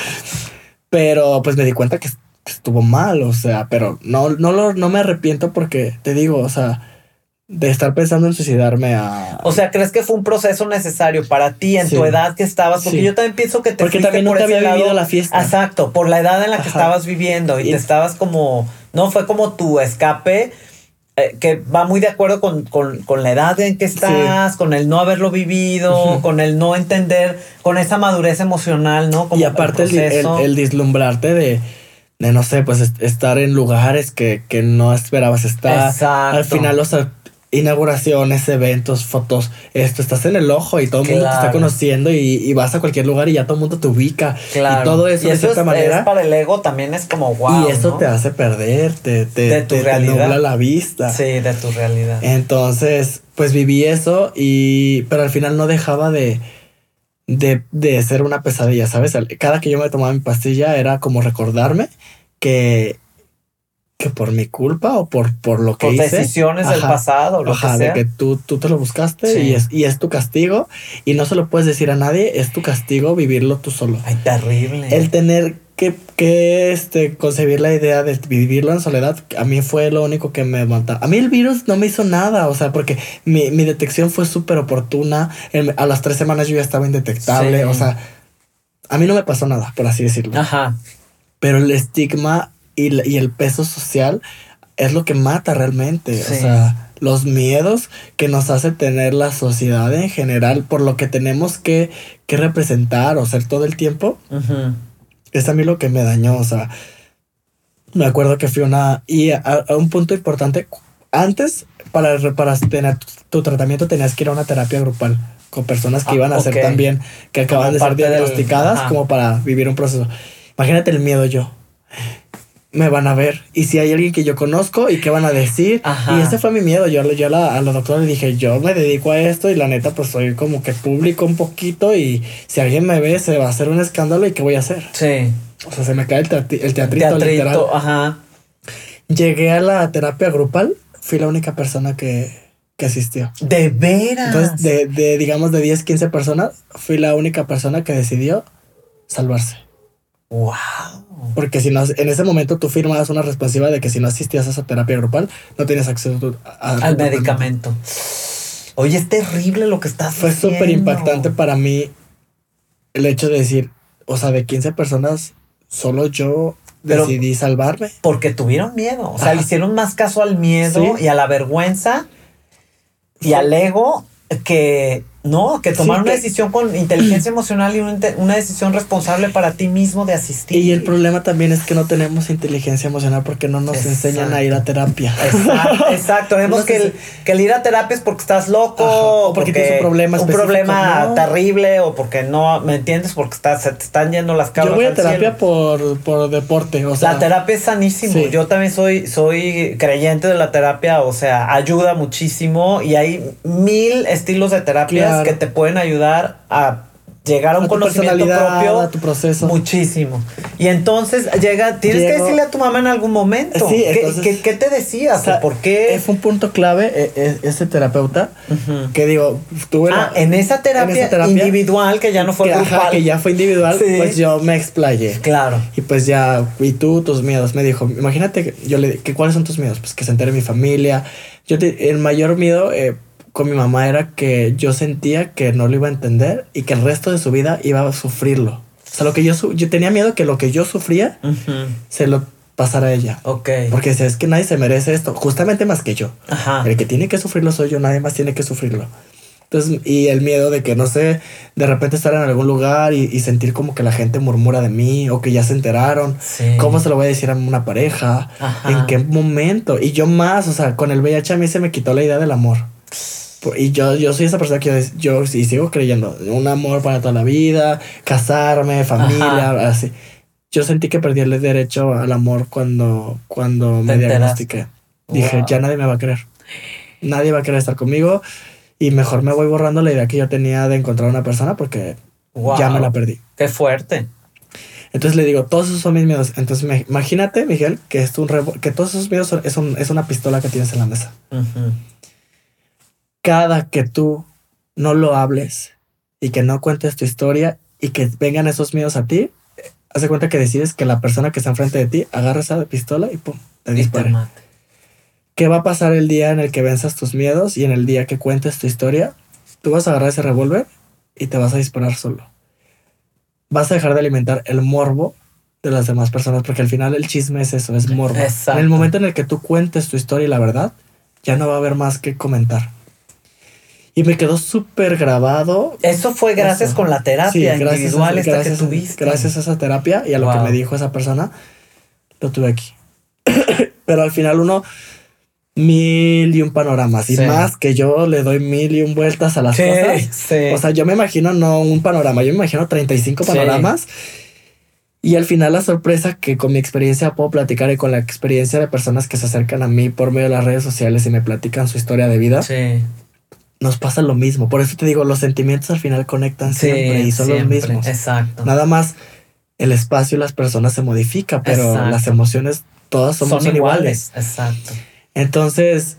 pero pues me di cuenta que estuvo mal, o sea, pero no, no, lo, no me arrepiento porque te digo, o sea, de estar pensando en suicidarme a... O sea, ¿crees que fue un proceso necesario para ti en tu edad que estabas? Porque yo también pienso que te Porque también nunca había vivido la fiesta. Exacto, por la edad en la que estabas viviendo y, y, te estabas como... No, fue como tu escape eh, que va muy de acuerdo con, la edad en que estás, con el no haberlo vivido, con el no entender, con esa madurez emocional, ¿no? y aparte el, el, el, deslumbrarte de, de, no sé, pues estar en lugares que, que no esperabas estar. Exacto. Al final, o sea, inauguraciones, eventos, fotos, esto, estás en el ojo y todo el mundo te está conociendo y, vas a cualquier lugar y ya todo el mundo te ubica. Claro. Y todo eso, de cierta manera. para el ego también es como wow. Y eso te hace perder, te, te, de tu nubla la vista. Sí, de tu realidad. Entonces, pues viví eso y, pero al final no dejaba de, de, de ser una pesadilla, ¿sabes? Cada que yo me tomaba mi pastilla era como recordarme que que por mi culpa o por, por lo que por hice. decisiones del pasado, lo ajá, que de que tú, tú te lo buscaste y, es, y es tu castigo y no se lo puedes decir a nadie, es tu castigo vivirlo tú solo. Ay, terrible. El tener que, que este, concebir la idea de vivirlo en soledad, a mí fue lo único que me mató. A mí el virus no me hizo nada, o sea, porque mi, mi detección fue súper oportuna. a las tres semanas yo ya estaba indetectable, o sea, a mí no me pasó nada, por así decirlo. Ajá. Pero el estigma y, el peso social es lo que mata realmente. O sea, los miedos que nos hace tener la sociedad en general, por lo que tenemos que, que representar o ser todo el tiempo, es a mí lo que me dañó. O sea, me acuerdo que fui una. Y a, un punto importante, antes, para, para tener tu, tratamiento, tenías que ir a una terapia grupal con personas que ah, iban a ser también, que acaban de ser diagnosticadas, como para vivir un proceso. Imagínate el miedo yo me van a ver y si hay alguien que yo conozco y qué van a decir. Y ese fue mi miedo. Yo, yo a los doctores le dije, yo me dedico a esto y la neta pues soy como que público un poquito y si alguien me ve se va a hacer un escándalo y qué voy a hacer. Sí. O sea, se me cae el, el teatrito, literal. Ajá. Llegué a la terapia grupal, fui la única persona que, que asistió. ¿De veras? Entonces, de, de digamos de 10, 15 personas, fui la única persona que decidió salvarse. Wow. Porque si no, en ese momento tú firmabas una responsiva de que si no asistías a esa terapia grupal, no tienes acceso al medicamento. Oye, es terrible lo que estás Fue súper impactante para mí el hecho de decir, o sea, de 15 personas, solo yo decidí salvarme. Porque tuvieron miedo. O sea, le hicieron más caso al miedo y a la vergüenza y al ego que no, que tomar una decisión con inteligencia emocional y una, decisión responsable para ti mismo de asistir. Y el problema también es que no tenemos inteligencia emocional porque no nos enseñan a ir a terapia. Exacto, exacto. Vemos que, el, que el ir a terapia es porque estás loco, o porque, tienes un problema Un problema terrible, o porque no, ¿me entiendes? Porque estás, se te están yendo las cabras. Yo voy a terapia por, por, deporte, o sea. La terapia es sanísimo. Yo también soy, soy creyente de la terapia, o sea, ayuda muchísimo y hay mil estilos de terapia que te pueden ayudar a llegar a un conocimiento propio. A tu proceso. Muchísimo. Y entonces llega, tienes que decirle a tu mamá en algún momento. Sí, ¿Qué, te decías? ¿Por qué? Es un punto clave e, e, ese terapeuta que digo, tuve ah, en, esa terapia individual que ya no fue que, que ya fue individual, pues yo me explayé. Claro. Y pues ya, y tú, tus miedos. Me dijo, imagínate, yo le que cuáles son tus miedos? Pues que se entere mi familia. Yo el mayor miedo, eh, con mi mamá era que yo sentía que no lo iba a entender y que el resto de su vida iba a sufrirlo. O sea, lo que yo, yo tenía miedo que lo que yo sufría se lo pasara a ella. Ok. Porque es que nadie se merece esto, justamente más que yo. Ajá. El que tiene que sufrirlo soy yo, nadie más tiene que sufrirlo. Entonces, y el miedo de que, no sé, de repente estar en algún lugar y, sentir como que la gente murmura de mí o que ya se enteraron. ¿Cómo se lo voy a decir a una pareja? ¿En qué momento? Y yo más, o sea, con el VIH a mí se me quitó la idea del amor. Y yo, yo soy esa persona que yo, yo sí sigo creyendo. Un amor para toda la vida, casarme, familia, así. Yo sentí que perdí el derecho al amor cuando, cuando me diagnostiqué. Dije, ya nadie me va a querer. Nadie va a querer estar conmigo. Y mejor me voy borrando la idea que yo tenía de encontrar una persona porque ya me la perdí. Qué fuerte. Entonces le digo, todos esos son mis miedos. Entonces imagínate, Miguel, que, es un que todos esos miedos son, es, un, es, una pistola que tienes en la mesa cada que tú no lo hables y que no cuentes tu historia y que vengan esos miedos a ti, hace cuenta que decides que la persona que está enfrente de ti agarra esa pistola y pum, te dispara. ¿Qué va a pasar el día en el que venzas tus miedos y en el día que cuentes tu historia? Tú vas a agarrar ese revólver y te vas a disparar solo. Vas a dejar de alimentar el morbo de las demás personas, porque al final el chisme es eso, es morbo. En el momento en el que tú cuentes tu historia y la verdad, ya no va a haber más que comentar. Y me quedó súper grabado. Eso fue gracias con la terapia individual esta que tuviste. Gracias a esa terapia y a lo que me dijo esa persona, lo tuve aquí. Pero al final uno, mil y un panoramas. Y más que yo le doy mil y un vueltas a las cosas. O sea, yo me imagino no un panorama, yo me imagino 35 panoramas. Y al final la sorpresa que con mi experiencia puedo platicar y con la experiencia de personas que se acercan a mí por medio de las redes sociales y me platican su historia de vida. Sí nos pasa lo mismo. Por eso te digo, los sentimientos al final conectan siempre y son los mismos. Exacto. Nada más el espacio y las personas se modifica, pero las emociones todas somos son iguales. Exacto. Entonces,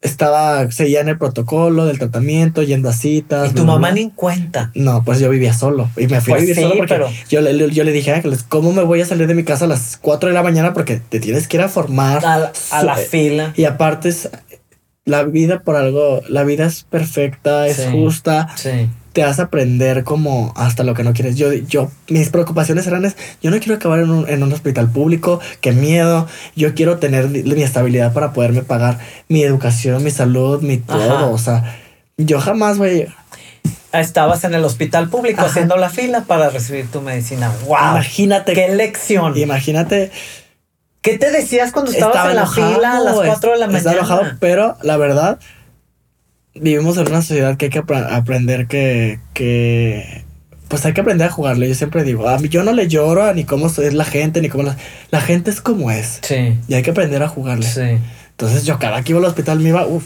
estaba, seguía en el protocolo del tratamiento, yendo a citas. ¿Y tu mamá ni en cuenta? No, pues yo vivía solo. Y me fui a pues vivir solo porque yo, le, yo le dije a Ángeles, ¿cómo me voy a salir de mi casa a las 4 de la mañana? Porque te tienes que ir a formar. A, la fila. Y aparte la vida por algo, la vida es perfecta, es justa. Te vas a aprender como hasta lo que no quieres. Yo, yo, mis preocupaciones eran es, yo no quiero acabar en un, en un hospital público, qué miedo. Yo quiero tener mi estabilidad para poderme pagar mi educación, mi salud, mi todo. O sea, yo jamás voy a Estabas en el hospital público haciendo la fila para recibir tu medicina. ¡Wow! Imagínate. ¡Qué lección! Imagínate ¿Qué te decías cuando estabas en la fila a las 4 de la mañana? Estaba enojado, pero la verdad, vivimos en una sociedad que hay que aprender que, que pues hay que aprender a jugarle. Yo siempre digo, a mí yo no le lloro a ni cómo es la gente, ni cómo la, la gente es como es. Sí. Y hay que aprender a jugarle. Sí. Entonces yo cada que iba al hospital me iba, uff,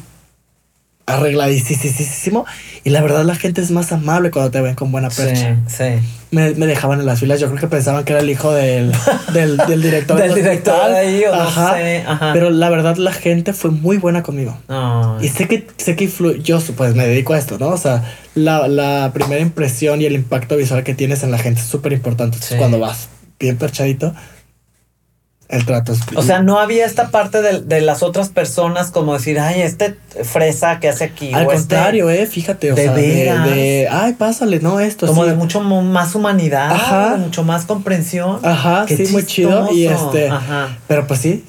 arregladísimo. Y la verdad la gente es más amable cuando te ven con buena percha. Sí, sí. Me, me dejaban en las filas. Yo creo que pensaban que era el hijo del, del, del director Del director de ahí, o no ajá. sé, ajá. Pero la verdad la gente fue muy buena conmigo. Ay. Y sé que, sé que yo pues me dedico a esto, ¿no? O sea, la, la primera impresión y el impacto visual que tienes en la gente es súper importante. Sí. cuando vas bien perchadito, el trato es... O sea, no había esta parte de, de las otras personas como decir, ay, este fresa que hace aquí. Al o este- contrario, eh, fíjate, o de sea, de, veras. de, ay, pásale, no, esto como sí. de mucho más humanidad, Ajá. mucho más comprensión. Ajá, Qué sí, muy chido. Y este, Ajá. pero pues sí,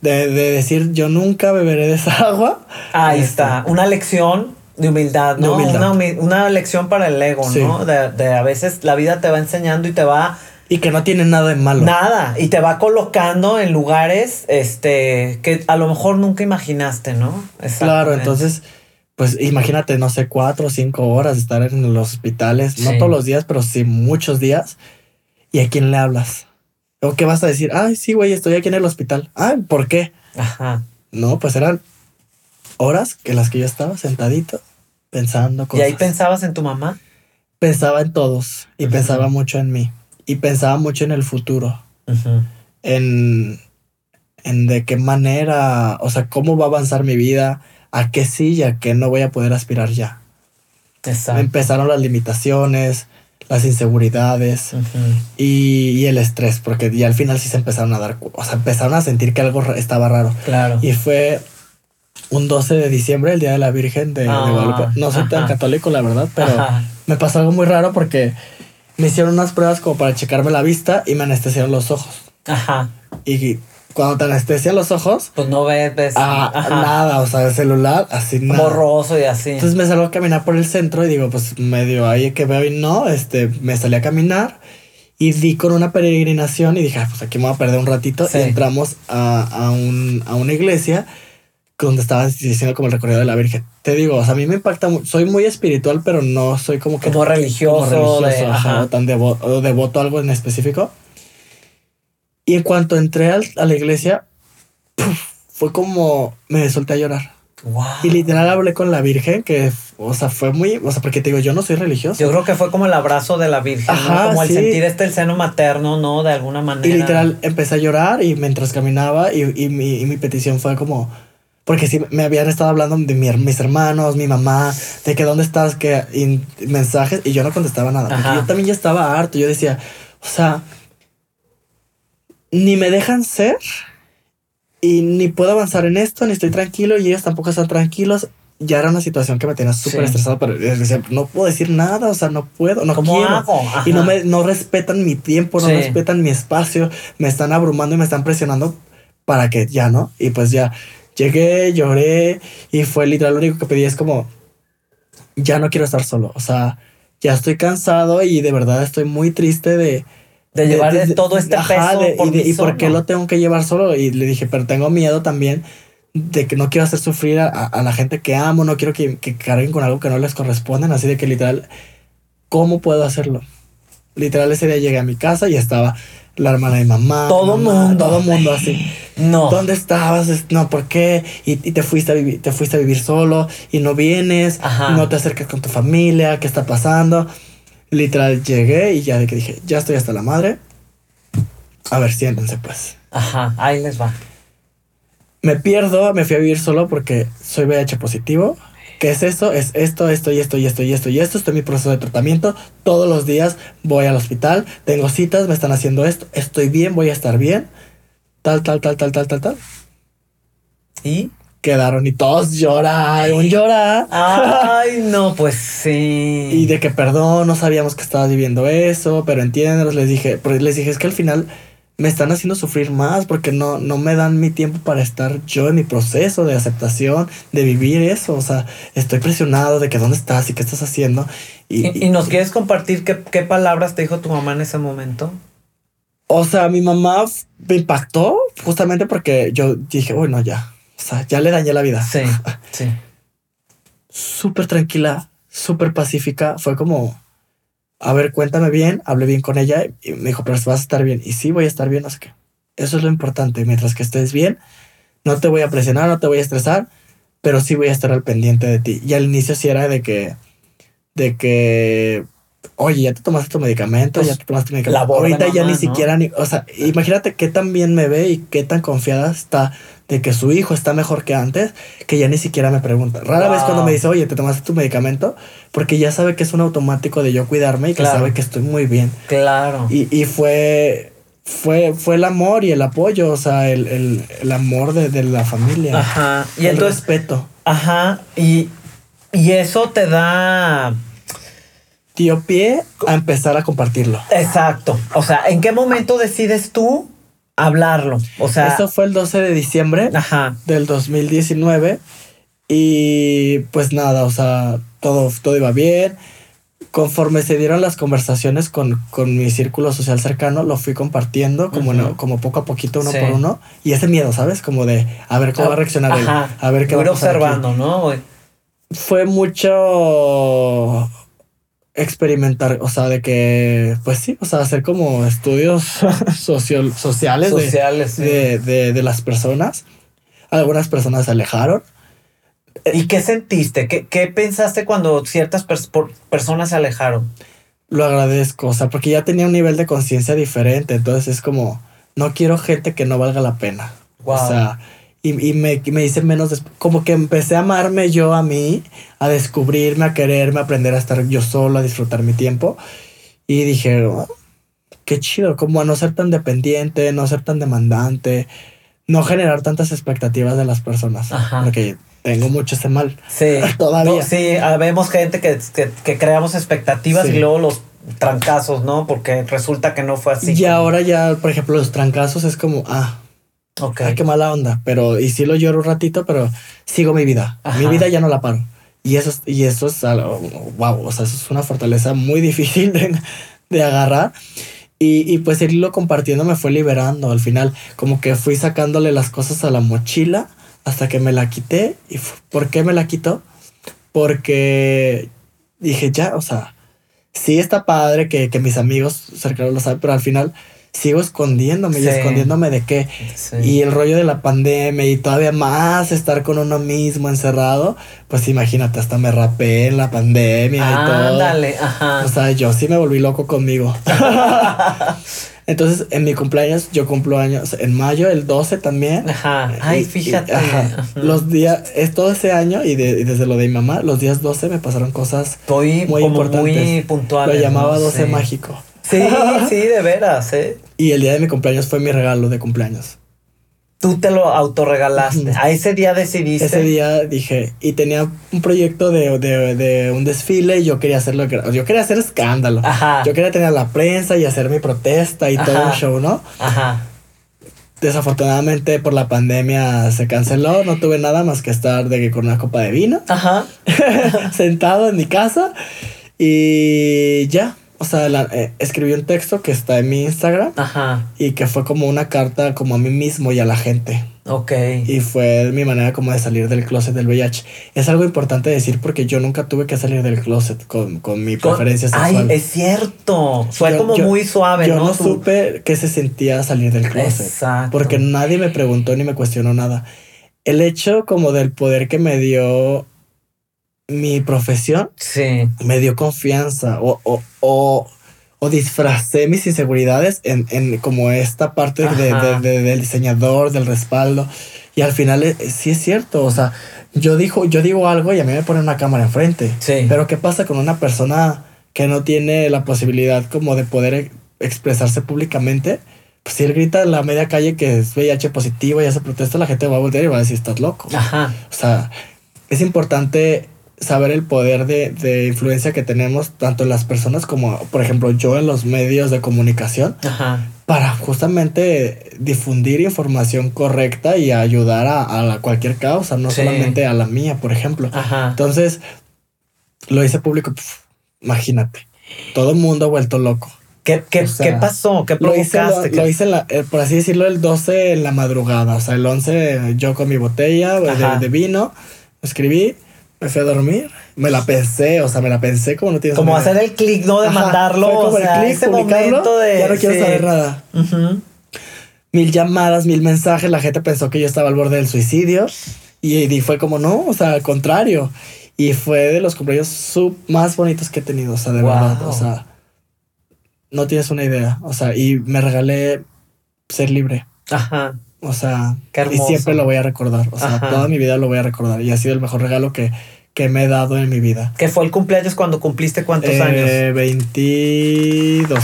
de, de decir yo nunca beberé de esa agua. Ahí Este, está, una lección de humildad, De ¿no? humildad. Una, una lección para el ego, Sí. ¿no? De, de a veces la vida te va enseñando y te va Y que no tiene nada de malo. nada y te va colocando en lugares este que a lo mejor nunca imaginaste, ¿no? Claro, entonces, pues imagínate, no sé, cuatro o cinco horas estar en los hospitales, no todos los días, pero sí muchos días. ¿Y a quién le hablas? ¿O qué vas a decir? Ay, sí, güey, estoy aquí en el hospital. Ay, ¿por qué? Ajá. No, pues eran horas que las que yo estaba sentadito pensando Y cosas. ahí pensabas en tu mamá. pensaba en todos y pensaba mucho en mí y pensaba mucho en el futuro, en, en de qué manera, o sea, cómo va a avanzar mi vida, a qué sí y a qué no voy a poder aspirar ya. Exacto. Empezaron las limitaciones, las inseguridades y, y el estrés, porque ya al final sí se empezaron a dar, o sea, empezaron a sentir que algo estaba raro. Claro. Y fue un 12 de diciembre, el Día de la Virgen de, de Ah, Guadalupe. No soy tan católico, la verdad, pero Ajá. me pasó algo muy raro porque me hicieron unas pruebas como para checarme la vista y me anestesiaron los ojos. Ajá. Y cuando te anestesian los ojos, Pues no ves, ves. ah, nada, o sea, el celular, así nada. Borroso y así. Entonces me salgo a caminar por el centro y digo, pues medio ahí que veo y no, este, me salí a caminar y di con una peregrinación y dije, "Ah, pues aquí me voy a perder un ratito Sí. y entramos a, a, un, a una iglesia donde estaban diciendo como el recorrido de la Virgen. Te digo, o sea, a mí me impacta, soy muy espiritual, pero no soy como que... Como religioso, de- ajá, o tan devo- o devoto a algo en específico. Y en cuanto entré al- a la iglesia, fue como me solté a llorar. Wow. Y literal hablé con la Virgen, que, o sea, fue muy, o sea, porque te digo, yo no soy religioso. Yo creo que fue como el abrazo de la Virgen, ¿no? Ajá, como el sí. sentir este el seno materno, ¿no? De alguna manera. y literal empecé a llorar y mientras caminaba y, y mi, y mi petición fue como, porque sí, me habían estado hablando de mi mis hermanos, mi mamá, de que dónde estás, que y mensajes, y yo no contestaba nada. Porque yo también ya estaba harto. Yo decía, o sea, ni me dejan ser y ni puedo avanzar en esto, ni estoy tranquilo y ellos tampoco están tranquilos. Ya era una situación que me tenía súper Sí. estresado, pero decía, no puedo decir nada, o sea, no puedo, no ¿Cómo quiero. hago? Y no me no respetan mi tiempo, no Sí. respetan mi espacio, me están abrumando y me están presionando para que ya, ¿no? Y pues ya llegué, lloré y fue literal lo único que pedí. Es como ya no quiero estar solo, o sea, ya estoy cansado y de verdad estoy muy triste de De llevar todo este peso de- por y, de- y por qué lo tengo que llevar solo. Y le dije, pero tengo miedo también de que no quiero hacer sufrir a, a la gente que amo, no quiero que, que carguen con algo que no les corresponden, así de que literal, ¿cómo puedo hacerlo? Literal ese día llegué a mi casa y estaba la hermana de mamá. Todo mamá, mundo. Todo mundo así. No. ¿Dónde estabas? Es- No, ¿por qué? Y, y te fuiste a vivir, te fuiste a vivir solo y no vienes, Ajá. no te acercas con tu familia, ¿qué está pasando? Literal llegué y ya de que dije, ya estoy hasta la madre. A ver, siéntense pues. Ajá, ahí les va. Me pierdo, me fui a vivir solo porque soy VIH positivo. ¿Qué es eso? Es esto, esto y esto y esto y esto y esto. Estoy en mi proceso de tratamiento. Todos los días voy al hospital, tengo citas, me están haciendo esto. Estoy bien, voy a estar bien. Tal, tal, tal, tal, tal, tal, tal. ¿Y? Quedaron y todos lloran, un llora. Ay, no, pues sí. Y de que perdón, no sabíamos que estabas viviendo eso, pero entiéndenos, les dije, les dije, es que al final me están haciendo sufrir más porque no, no me dan mi tiempo para estar yo en mi proceso de aceptación, de vivir eso. O sea, estoy presionado de que dónde estás y qué estás haciendo. Y, ¿Y, y nos quieres compartir qué, qué palabras te dijo tu mamá en ese momento? o sea, mi mamá me impactó justamente porque yo dije, uy, no, ya. O sea, ya le dañé la vida. Sí, sí. súper tranquila, súper pacífica. Fue como, a ver, cuéntame bien, hablé bien con ella y me dijo, pero vas a estar bien. Y sí, voy a estar bien, no sé qué. Eso es lo importante. Mientras que estés bien, no te voy a presionar, no te voy a estresar, pero sí voy a estar al pendiente de ti. Y al inicio sí era de que, de que, oye, ya te tomaste tu medicamento, ya te tomaste tu medicamento. Ahorita ya ni siquiera, ni, o sea, imagínate qué tan bien me ve y qué tan confiada está de que su hijo está mejor que antes, que ya ni siquiera me pregunta. Rara vez cuando me dice, oye, ¿te tomaste tu medicamento? Porque ya sabe que es un automático de yo cuidarme y que sabe que estoy muy bien. Claro. Y, y fue, fue, fue el amor y el apoyo, o sea, el, el, el amor de, de, la familia. Ajá. Y el respeto. Ajá. Y, y eso te da dio pie a empezar a compartirlo. Exacto. O sea, ¿en qué momento decides tú hablarlo. O sea, esto fue el 12 de diciembre del 2019 y pues nada, o sea, todo, todo iba bien. Conforme se dieron las conversaciones con, con mi círculo social cercano, lo fui compartiendo como, como poco a poquito, uno por uno. Y ese miedo, ¿sabes? Como de a ver cómo va a reaccionar él. A ver qué va a observando, ¿no? Fue mucho experimentar, o sea, de que, pues sí, o sea, hacer como estudios social, sociales, sociales de, de, las personas. Algunas personas se alejaron. ¿Y qué sentiste? ¿Qué, qué pensaste cuando ciertas personas se alejaron? Lo agradezco, o sea, porque ya tenía un nivel de conciencia diferente, entonces es como, no quiero gente que no valga la pena. O sea, y, y me, me, hice menos, como que empecé a amarme yo a mí, a descubrirme, a quererme, a aprender a estar yo solo, a disfrutar mi tiempo. Y dije, oh, qué chido, como a no ser tan dependiente, no ser tan demandante, no generar tantas expectativas de las personas. Porque tengo mucho ese mal. Sí, todavía. sí, vemos gente que, que, que creamos expectativas y luego los trancazos, ¿no? Porque resulta que no fue así. Y ahora ya, por ejemplo, los trancazos es como, ah, Ok. Ay, qué mala onda. Pero, y sí lo lloro un ratito, pero sigo mi vida. Mi vida ya no la paro. Y eso, y eso es algo, wow, o sea, eso es una fortaleza muy difícil de, de agarrar. Y, y, pues irlo compartiendo me fue liberando. Al final, como que fui sacándole las cosas a la mochila hasta que me la quité. ¿Y por qué me la quitó? Porque dije, ya, o sea, sí está padre que, que mis amigos cercanos lo saben, pero al final sigo escondiéndome y escondiéndome de qué. Y el rollo de la pandemia y todavía más estar con uno mismo encerrado, pues imagínate, hasta me rapé en la pandemia y todo. Dale, ajá. O sea, yo sí me volví loco conmigo. Entonces, en mi cumpleaños, yo cumplo años en mayo, el 12 también. Ajá. Ay, fíjate. Los días, es todo ese año y, desde lo de mi mamá, los días 12 me pasaron cosas Estoy muy importantes. Muy puntuales. Lo llamaba 12 mágico. Sí, sí, de veras, ¿eh? Y el día de mi cumpleaños fue mi regalo de cumpleaños. Tú te lo autorregalaste. A ese día decidiste. Ese día dije, y tenía un proyecto de, de, un desfile y yo quería hacerlo. Yo quería hacer escándalo. Ajá. Yo quería tener la prensa y hacer mi protesta y todo un show, ¿no? Ajá. Desafortunadamente por la pandemia se canceló, no tuve nada más que estar de que con una copa de vino. Ajá. sentado en mi casa y ya, o sea, eh, escribí un texto que está en mi Instagram. Ajá. Y que fue como una carta como a mí mismo y a la gente. Ok. Y fue mi manera como de salir del closet del VIH. Es algo importante decir porque yo nunca tuve que salir del closet con, mi preferencia sexual. Ay, es cierto. Fue como muy suave, yo ¿no? no supe que se sentía salir del closet. Exacto. Porque nadie me preguntó ni me cuestionó nada. El hecho como del poder que me dio mi profesión sí. me dio confianza o, o, o, o disfracé mis inseguridades en, en como esta parte de, del diseñador, del respaldo. Y al final eh, sí es cierto, o sea, yo, dijo, yo digo algo y a mí me ponen una cámara enfrente. Sí. Pero ¿qué pasa con una persona que no tiene la posibilidad como de poder e, expresarse públicamente? Pues si él grita en la media calle que es VIH positivo y hace protesta, la gente va a voltear y va a decir, estás loco. Ajá. O sea, es importante saber el poder de, de, influencia que tenemos tanto en las personas como, por ejemplo, yo en los medios de comunicación para justamente difundir información correcta y ayudar a, cualquier causa, no solamente a la mía, por ejemplo. Entonces, lo hice público, imagínate, todo el mundo ha vuelto loco. ¿Qué, qué, ¿qué pasó? ¿Qué provocaste? Lo hice, lo, hice eh, por así decirlo, el 12 en la madrugada. O sea, el 11 yo con mi botella de, de, vino, escribí, Me fui a dormir, me la pensé, o sea, me la pensé como no tienes Como hacer el clic, ¿no? De mandarlo, o sea, ese momento de... Ya no quiero saber nada. Mil llamadas, mil mensajes, la gente pensó que yo estaba al borde del suicidio y, fue como, no, o sea, al contrario. Y fue de los cumpleaños más bonitos que he tenido, o sea, de verdad, o sea, no tienes una idea, o sea, y me regalé ser libre. Ajá. O sea, y siempre lo voy a recordar. O sea, toda mi vida lo voy a recordar. Y ha sido el mejor regalo que, que me he dado en mi vida. ¿Qué fue el cumpleaños cuando cumpliste cuántos eh, años? 22.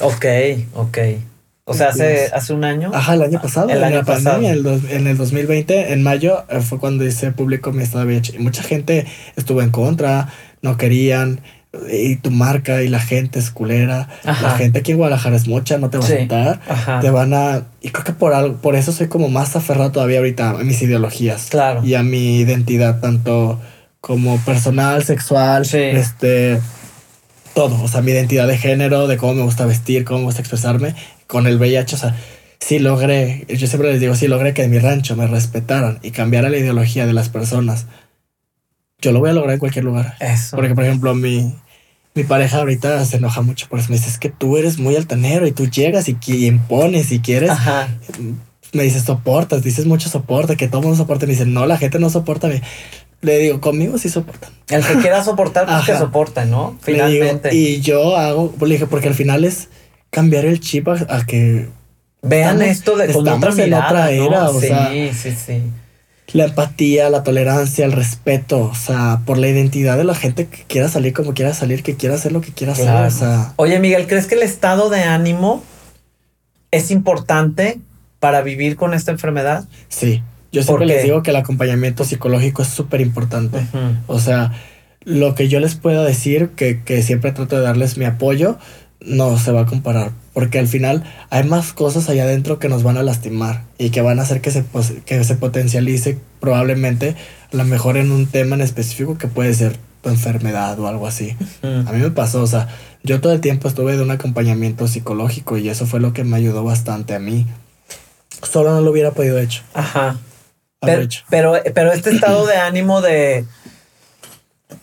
Ok, ok. O sea, hace, hace un año. Ajá, el año pasado. El en año la pandemia, en el 2020, en mayo, eh, fue cuando hice público mi estado de VIH. Y mucha gente estuvo en contra, no querían y tu marca y la gente es culera. La gente aquí en Guadalajara es mucha, no te va a aceptar. Te van a. Y creo que por algo, por eso soy como más aferrado todavía ahorita a mis ideologías. Claro. Y a mi identidad, tanto como personal, sexual, este. Todo. O sea, mi identidad de género, de cómo me gusta vestir, cómo me gusta expresarme. Con el VIH, o sea, sí logré. Yo siempre les digo, sí logré que en mi rancho me respetaran y cambiara la ideología de las personas yo lo voy a lograr en cualquier lugar. Eso. Porque, por ejemplo, mi, mi pareja ahorita se enoja mucho por eso. Me dice, es que tú eres muy altanero y tú llegas y, impones y quieres. Me dice, soportas, dices mucho soporte, que todo mundo soporta. Me dice, no, la gente no soporta. Le digo, conmigo sí soportan. El que quiera soportar, pues que soporta, ¿no? Finalmente. y yo hago, le dije, porque al final es cambiar el chip a, que vean esto de con otra mirada, otra era. O sí, sí, sí la empatía, la tolerancia, el respeto, o sea, por la identidad de la gente que quiera salir como quiera salir, que quiera hacer lo que quiera hacer. O sea. Oye, Miguel, ¿crees que el estado de ánimo es importante para vivir con esta enfermedad? Sí, yo siempre les digo que el acompañamiento psicológico es súper importante. O sea, lo que yo les pueda decir, que, que siempre trato de darles mi apoyo, no se va a comparar, porque al final hay más cosas allá adentro que nos van a lastimar y que van a hacer que se, que se potencialice probablemente a lo mejor en un tema en específico que puede ser tu enfermedad o algo así. A mí me pasó, o sea, yo todo el tiempo estuve de un acompañamiento psicológico y eso fue lo que me ayudó bastante a mí. Solo no lo hubiera podido hecho. Ajá. Pero, pero, pero este estado de ánimo de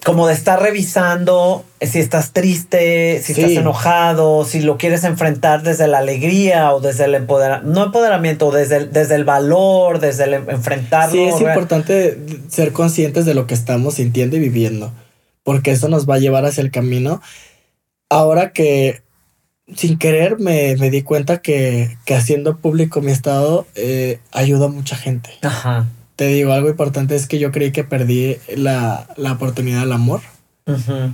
como de estar revisando si estás triste, si estás enojado, si lo quieres enfrentar desde la alegría o desde el empoderamiento, no empoderamiento, desde el, desde el valor, desde el enfrentarlo. Sí, es importante ser conscientes de lo que estamos sintiendo y viviendo, porque eso nos va a llevar hacia el camino. Ahora que sin querer me, di cuenta que, haciendo público mi estado eh, ayuda a mucha gente. Ajá te digo, algo importante es que yo creí que perdí la, oportunidad del amor.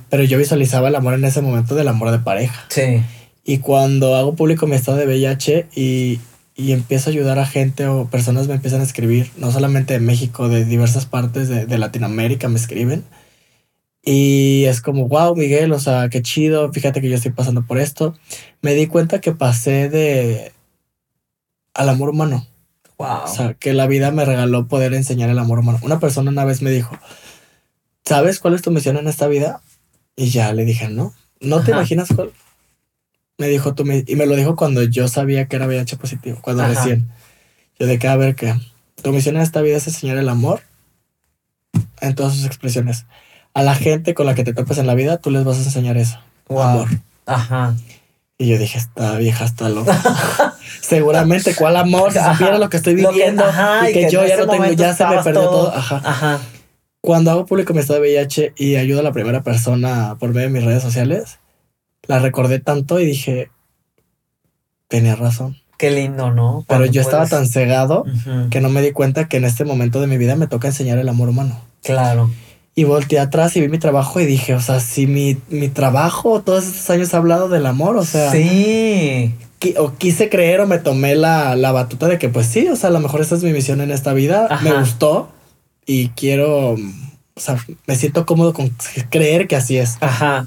Pero yo visualizaba el amor en ese momento del amor de pareja. Sí. Y cuando hago público mi estado de VIH y, y empiezo a ayudar a gente o personas me empiezan a escribir, no solamente de México, de diversas partes de, de Latinoamérica me escriben. Y es como, wow, Miguel, o sea, qué chido, fíjate que yo estoy pasando por esto. Me di cuenta que pasé de al amor humano. O sea, que la vida me regaló poder enseñar el amor humano. Una persona una vez me dijo, ¿sabes cuál es tu misión en esta vida? Y ya le dije, no, no te imaginas cuál. Me dijo tú, y me lo dicho cuando yo sabía que era VIH positivo, cuando recién. Yo de que, a ver, que tu misión en esta vida es enseñar el amor en todas sus expresiones. A la gente con la que te topes en la vida, tú les vas a enseñar eso. Amor. Ajá. Y yo dije, esta vieja está loca. Seguramente, ¿cuál amor? Si supiera lo que estoy viviendo y, que, yo ya no tengo, ya se me perdió todo. Ajá. Ajá. Cuando hago público mi estado de VIH y ayudo a la primera persona por medio de mis redes sociales, la recordé tanto y dije, tenía razón. Qué lindo, ¿no? Pero yo estaba tan cegado que no me di cuenta que en este momento de mi vida me toca enseñar el amor humano. Claro. Y volteé atrás y vi mi trabajo y dije, o sea, si mi, mi trabajo todos estos años ha hablado del amor, o sea. Sí. O quise creer o me tomé la, batuta de que, pues sí, o sea, a lo mejor esta es mi misión en esta vida. Me gustó y quiero, o sea, me siento cómodo con creer que así es. Ajá.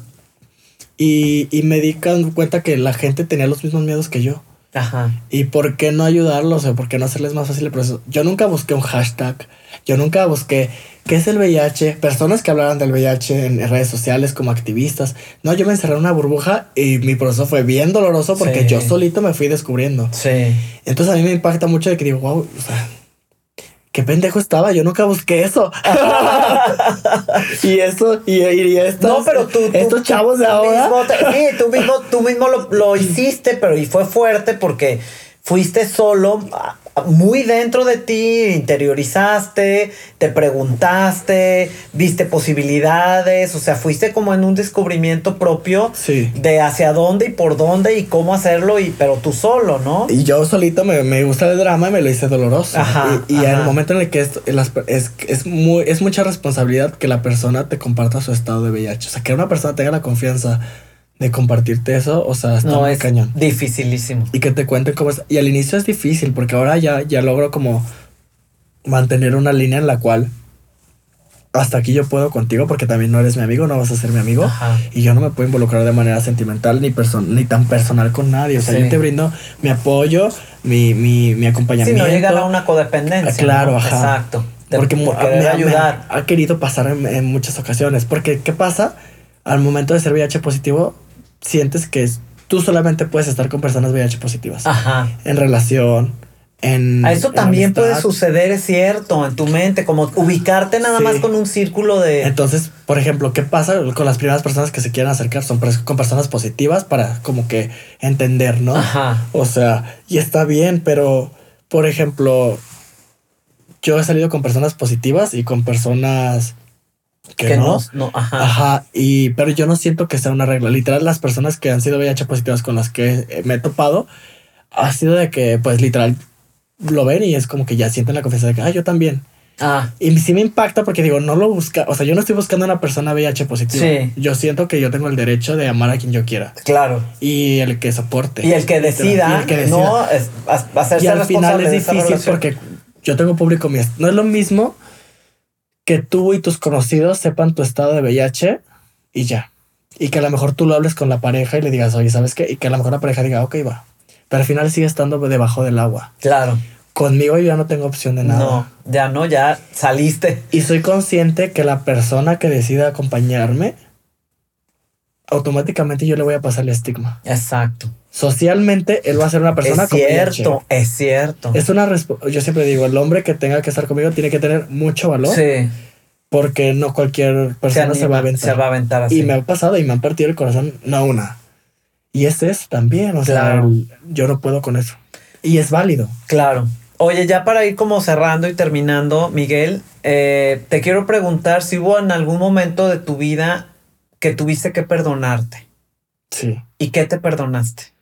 Y, y me di cuenta que la gente tenía los mismos miedos que yo. Ajá. ¿Y por qué no ayudarlos o por qué no hacerles más fácil el proceso? Yo nunca busqué un hashtag, yo nunca busqué qué es el VIH, personas que hablaran del VIH en redes sociales como activistas. No, yo me encerré en una burbuja y mi proceso fue bien doloroso porque yo solito me fui descubriendo. Sí. Entonces a mí me impacta mucho de que digo, wow, o sea, qué pendejo estaba, yo nunca busqué eso. y eso, y, y estos, no, pero tú, estos chavos de ahora. Mismo sí, tú mismo, tú mismo lo, lo, hiciste, pero y fue fuerte porque fuiste solo muy dentro de ti, interiorizaste, te preguntaste, viste posibilidades, o sea, fuiste como en un descubrimiento propio de hacia dónde y por dónde y cómo hacerlo, y, pero tú solo, ¿no? Y yo solito me, me gusta el drama y me lo hice doloroso. y, en el momento en el que es, es, es, muy, es mucha responsabilidad que la persona te comparta su estado de VIH, o sea, que una persona tenga la confianza de compartirte eso, o sea, está no, muy es cañón. Dificilísimo. Y que te cuenten cómo es. Y al inicio es difícil, porque ahora ya, ya logro como mantener una línea en la cual hasta aquí yo puedo contigo, porque también no eres mi amigo, no vas a ser mi amigo. Y yo no me puedo involucrar de manera sentimental ni, ni tan personal con nadie. O sea, yo te brindo mi apoyo, mi, mi, mi acompañamiento. Si no llega a una codependencia. Ah, claro, ajá. Exacto. porque, debe ayudar. ha querido pasar en, en muchas ocasiones. Porque, ¿qué pasa? Al momento de ser VIH positivo, sientes que tú solamente puedes estar con personas VIH positivas. Ajá. En relación, en... A eso también puede suceder, es cierto, en tu mente, como ubicarte nada más con un círculo de... Entonces, por ejemplo, ¿qué pasa con las primeras personas que se quieren acercar? Son con personas positivas para como que entender, ¿no? Ajá. O sea, y está bien, pero, por ejemplo, yo he salido con personas positivas y con personas que, no. no, ajá. ajá. Y, pero yo no siento que sea una regla. Literal, las personas que han sido VIH positivas con las que me he topado, ha sido de que, pues, literal, lo ven y es como que ya sienten la confianza de que, ah, yo también. Ah. Y sí me impacta porque digo, no lo busca, o sea, yo no estoy buscando una persona VIH positiva. Sí. Yo siento que yo tengo el derecho de amar a quien yo quiera. Claro. Y el que soporte. Y el que decida, el que decida. no es, hacerse Y al final es difícil porque yo tengo público mío. No es lo mismo que tú y tus conocidos sepan tu estado de VIH y ya. Y que a lo mejor tú lo hables con la pareja y le digas, oye, ¿sabes qué? Y que a lo mejor la pareja diga, ok, va. Pero al final sigue estando debajo del agua. Claro. Conmigo yo ya no tengo opción de nada. No, ya no, ya saliste. Y soy consciente que la persona que decida acompañarme, automáticamente yo le voy a pasar el estigma. Exacto socialmente él va a ser una persona es cierto es cierto. Es una yo siempre digo el hombre que tenga que estar conmigo tiene que tener mucho valor sí. porque no cualquier persona se, va a aventar. se va a aventar así. y me ha pasado y me han partido el corazón no una. Y ese es también o sea yo no puedo con eso. Y es válido. Claro. Oye ya para ir como cerrando y terminando Miguel eh, te quiero preguntar si hubo en algún momento de tu vida que tuviste que perdonarte. Sí. Y qué te perdonaste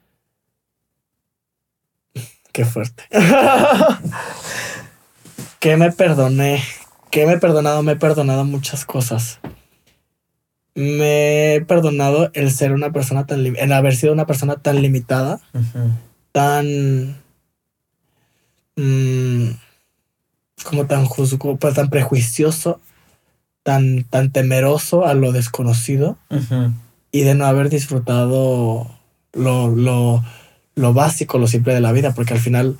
Qué fuerte. ¿Qué me perdoné? ¿Qué me he perdonado? Me he perdonado muchas cosas. Me he perdonado el ser una persona tan... El haber sido una persona tan limitada. Tan... Mm, como tan juzgo, pues, tan prejuicioso, tan, tan temeroso a lo desconocido y de no haber disfrutado lo, lo, lo básico, lo simple de la vida, porque al final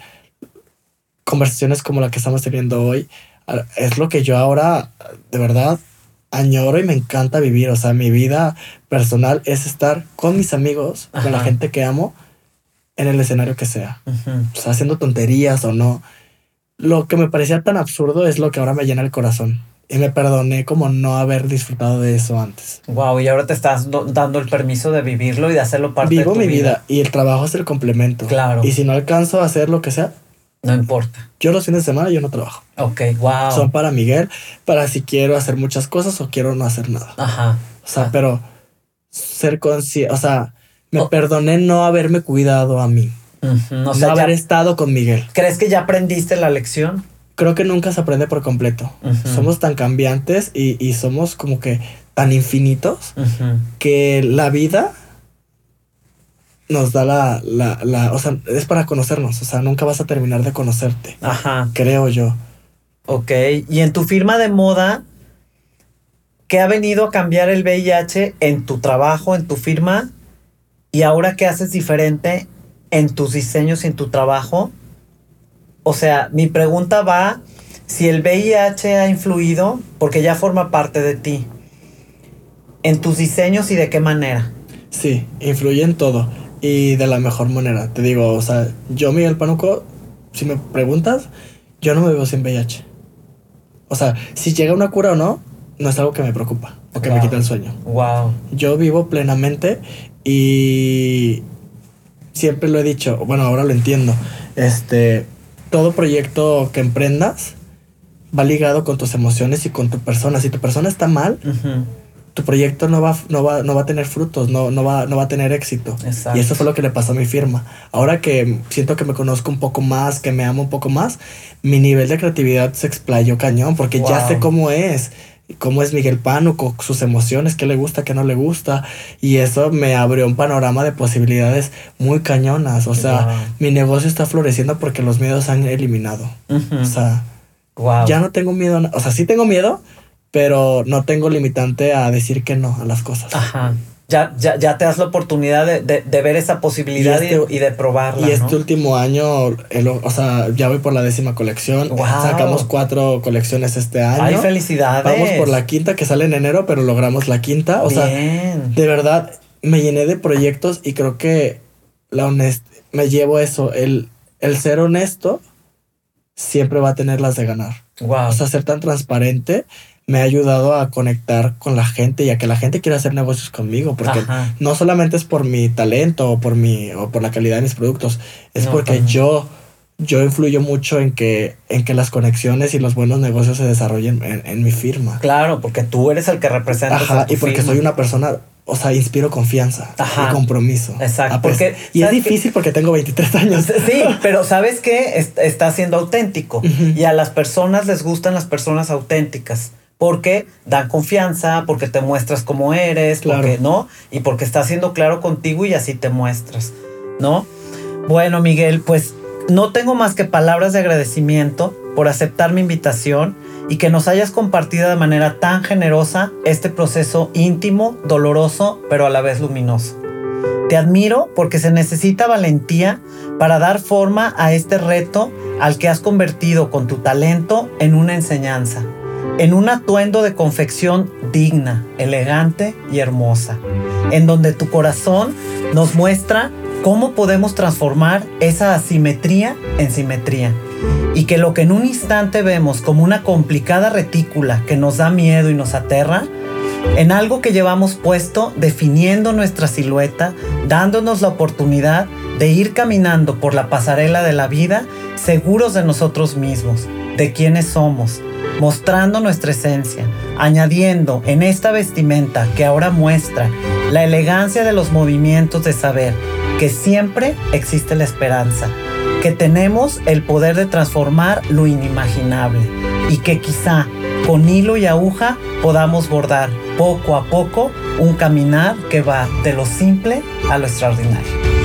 conversaciones como la que estamos teniendo hoy es lo que yo ahora de verdad añoro y me encanta vivir. O sea, mi vida personal es estar con mis amigos, con la gente que amo, en el escenario que sea. O sea, haciendo tonterías o no. Lo que me parecía tan absurdo es lo que ahora me llena el corazón y me perdoné como no haber disfrutado de eso antes. Wow, y ahora te estás dando el permiso de vivirlo y de hacerlo parte de tu mi vida. y el trabajo es el complemento. Claro. Y si no alcanzo a hacer lo que sea, no importa. Yo los fines de semana yo no trabajo. Ok, wow. Son para Miguel, para si quiero hacer muchas cosas o quiero no hacer nada. Ajá. O sea, pero ser consciente, o sea, me perdoné no haberme cuidado a mí. no haber estado con Miguel. ¿Crees que ya aprendiste la lección? Creo que nunca se aprende por completo. Somos tan cambiantes y, somos como que tan infinitos que la vida nos da la, la, la, o sea, es para conocernos, o sea, nunca vas a terminar de conocerte. Ajá. Creo yo. Ok, y en tu firma de moda, ¿qué ha venido a cambiar el VIH en tu trabajo, en tu firma? Y ahora qué haces diferente en tus diseños y en tu trabajo o sea, mi pregunta va si el VIH ha influido, porque ya forma parte de ti, en tus diseños y de qué manera. Sí, influye en todo y de la mejor manera. Te digo, o sea, yo Miguel Panuco, si me preguntas, yo no me veo sin VIH. O sea, si llega una cura o no, no es algo que me preocupa o que me quita el sueño. Wow. Yo vivo plenamente y siempre lo he dicho, bueno, ahora lo entiendo. Este, todo proyecto que emprendas va ligado con tus emociones y con tu persona. Si tu persona está mal, tu proyecto no va, no va, no va a tener frutos, no, no, va, no va a tener éxito. Y eso fue lo que le pasó a mi firma. Ahora que siento que me conozco un poco más, que me amo un poco más, mi nivel de creatividad se explayó cañón, porque ya sé cómo es cómo es Miguel con sus emociones, qué le gusta, qué no le gusta. Y eso me abrió un panorama de posibilidades muy cañonas. O sea, mi negocio está floreciendo porque los miedos han eliminado. O sea, ya no tengo miedo. O sea, sí tengo miedo, pero no tengo limitante a decir que no a las cosas. Ajá ya, ya, ya te das la oportunidad de, de, ver esa posibilidad y, este de probarla. Y este último año, o sea, ya voy por la décima colección. Sacamos cuatro colecciones este año. ¡Ay, felicidades! Vamos por la quinta que sale en enero, pero logramos la quinta. O sea, de verdad, me llené de proyectos y creo que la honest me llevo eso. El, el ser honesto siempre va a tener las de ganar. Wow. O sea, ser tan transparente me ha ayudado a conectar con la gente y a que la gente quiera hacer negocios conmigo, porque no solamente es por mi talento o por mi o por la calidad de mis productos, es porque yo yo influyo mucho en que en que las conexiones y los buenos negocios se desarrollen en, mi firma. Claro, porque tú eres el que representa. Ajá, y porque soy una persona o sea, inspiro confianza y compromiso. Exacto. Porque, y es difícil porque tengo 23 años. Sí, pero ¿sabes qué? Está siendo auténtico. Y a las personas les gustan las personas auténticas porque dan confianza, porque te muestras como eres, porque, ¿no? Y porque estás siendo claro contigo y así te muestras, ¿no? Bueno, Miguel, pues no tengo más que palabras de agradecimiento por aceptar mi invitación y que nos hayas compartido de manera tan generosa este proceso íntimo, doloroso, pero a la vez luminoso. Te admiro porque se necesita valentía para dar forma a este reto al que has convertido con tu talento en una enseñanza en un atuendo de confección digna, elegante y hermosa, en donde tu corazón nos muestra cómo podemos transformar esa asimetría en simetría. Y que lo que en un instante vemos como una complicada retícula que nos da miedo y nos aterra, en algo que llevamos puesto definiendo nuestra silueta, dándonos la oportunidad de ir caminando por la pasarela de la vida seguros de nosotros mismos, de quiénes somos, mostrando nuestra esencia, añadiendo en esta vestimenta que ahora muestra la elegancia de los movimientos de saber que siempre existe la esperanza, que tenemos el poder de transformar lo inimaginable y que quizá con hilo y aguja podamos bordar poco a poco un caminar que va de lo simple a lo extraordinario.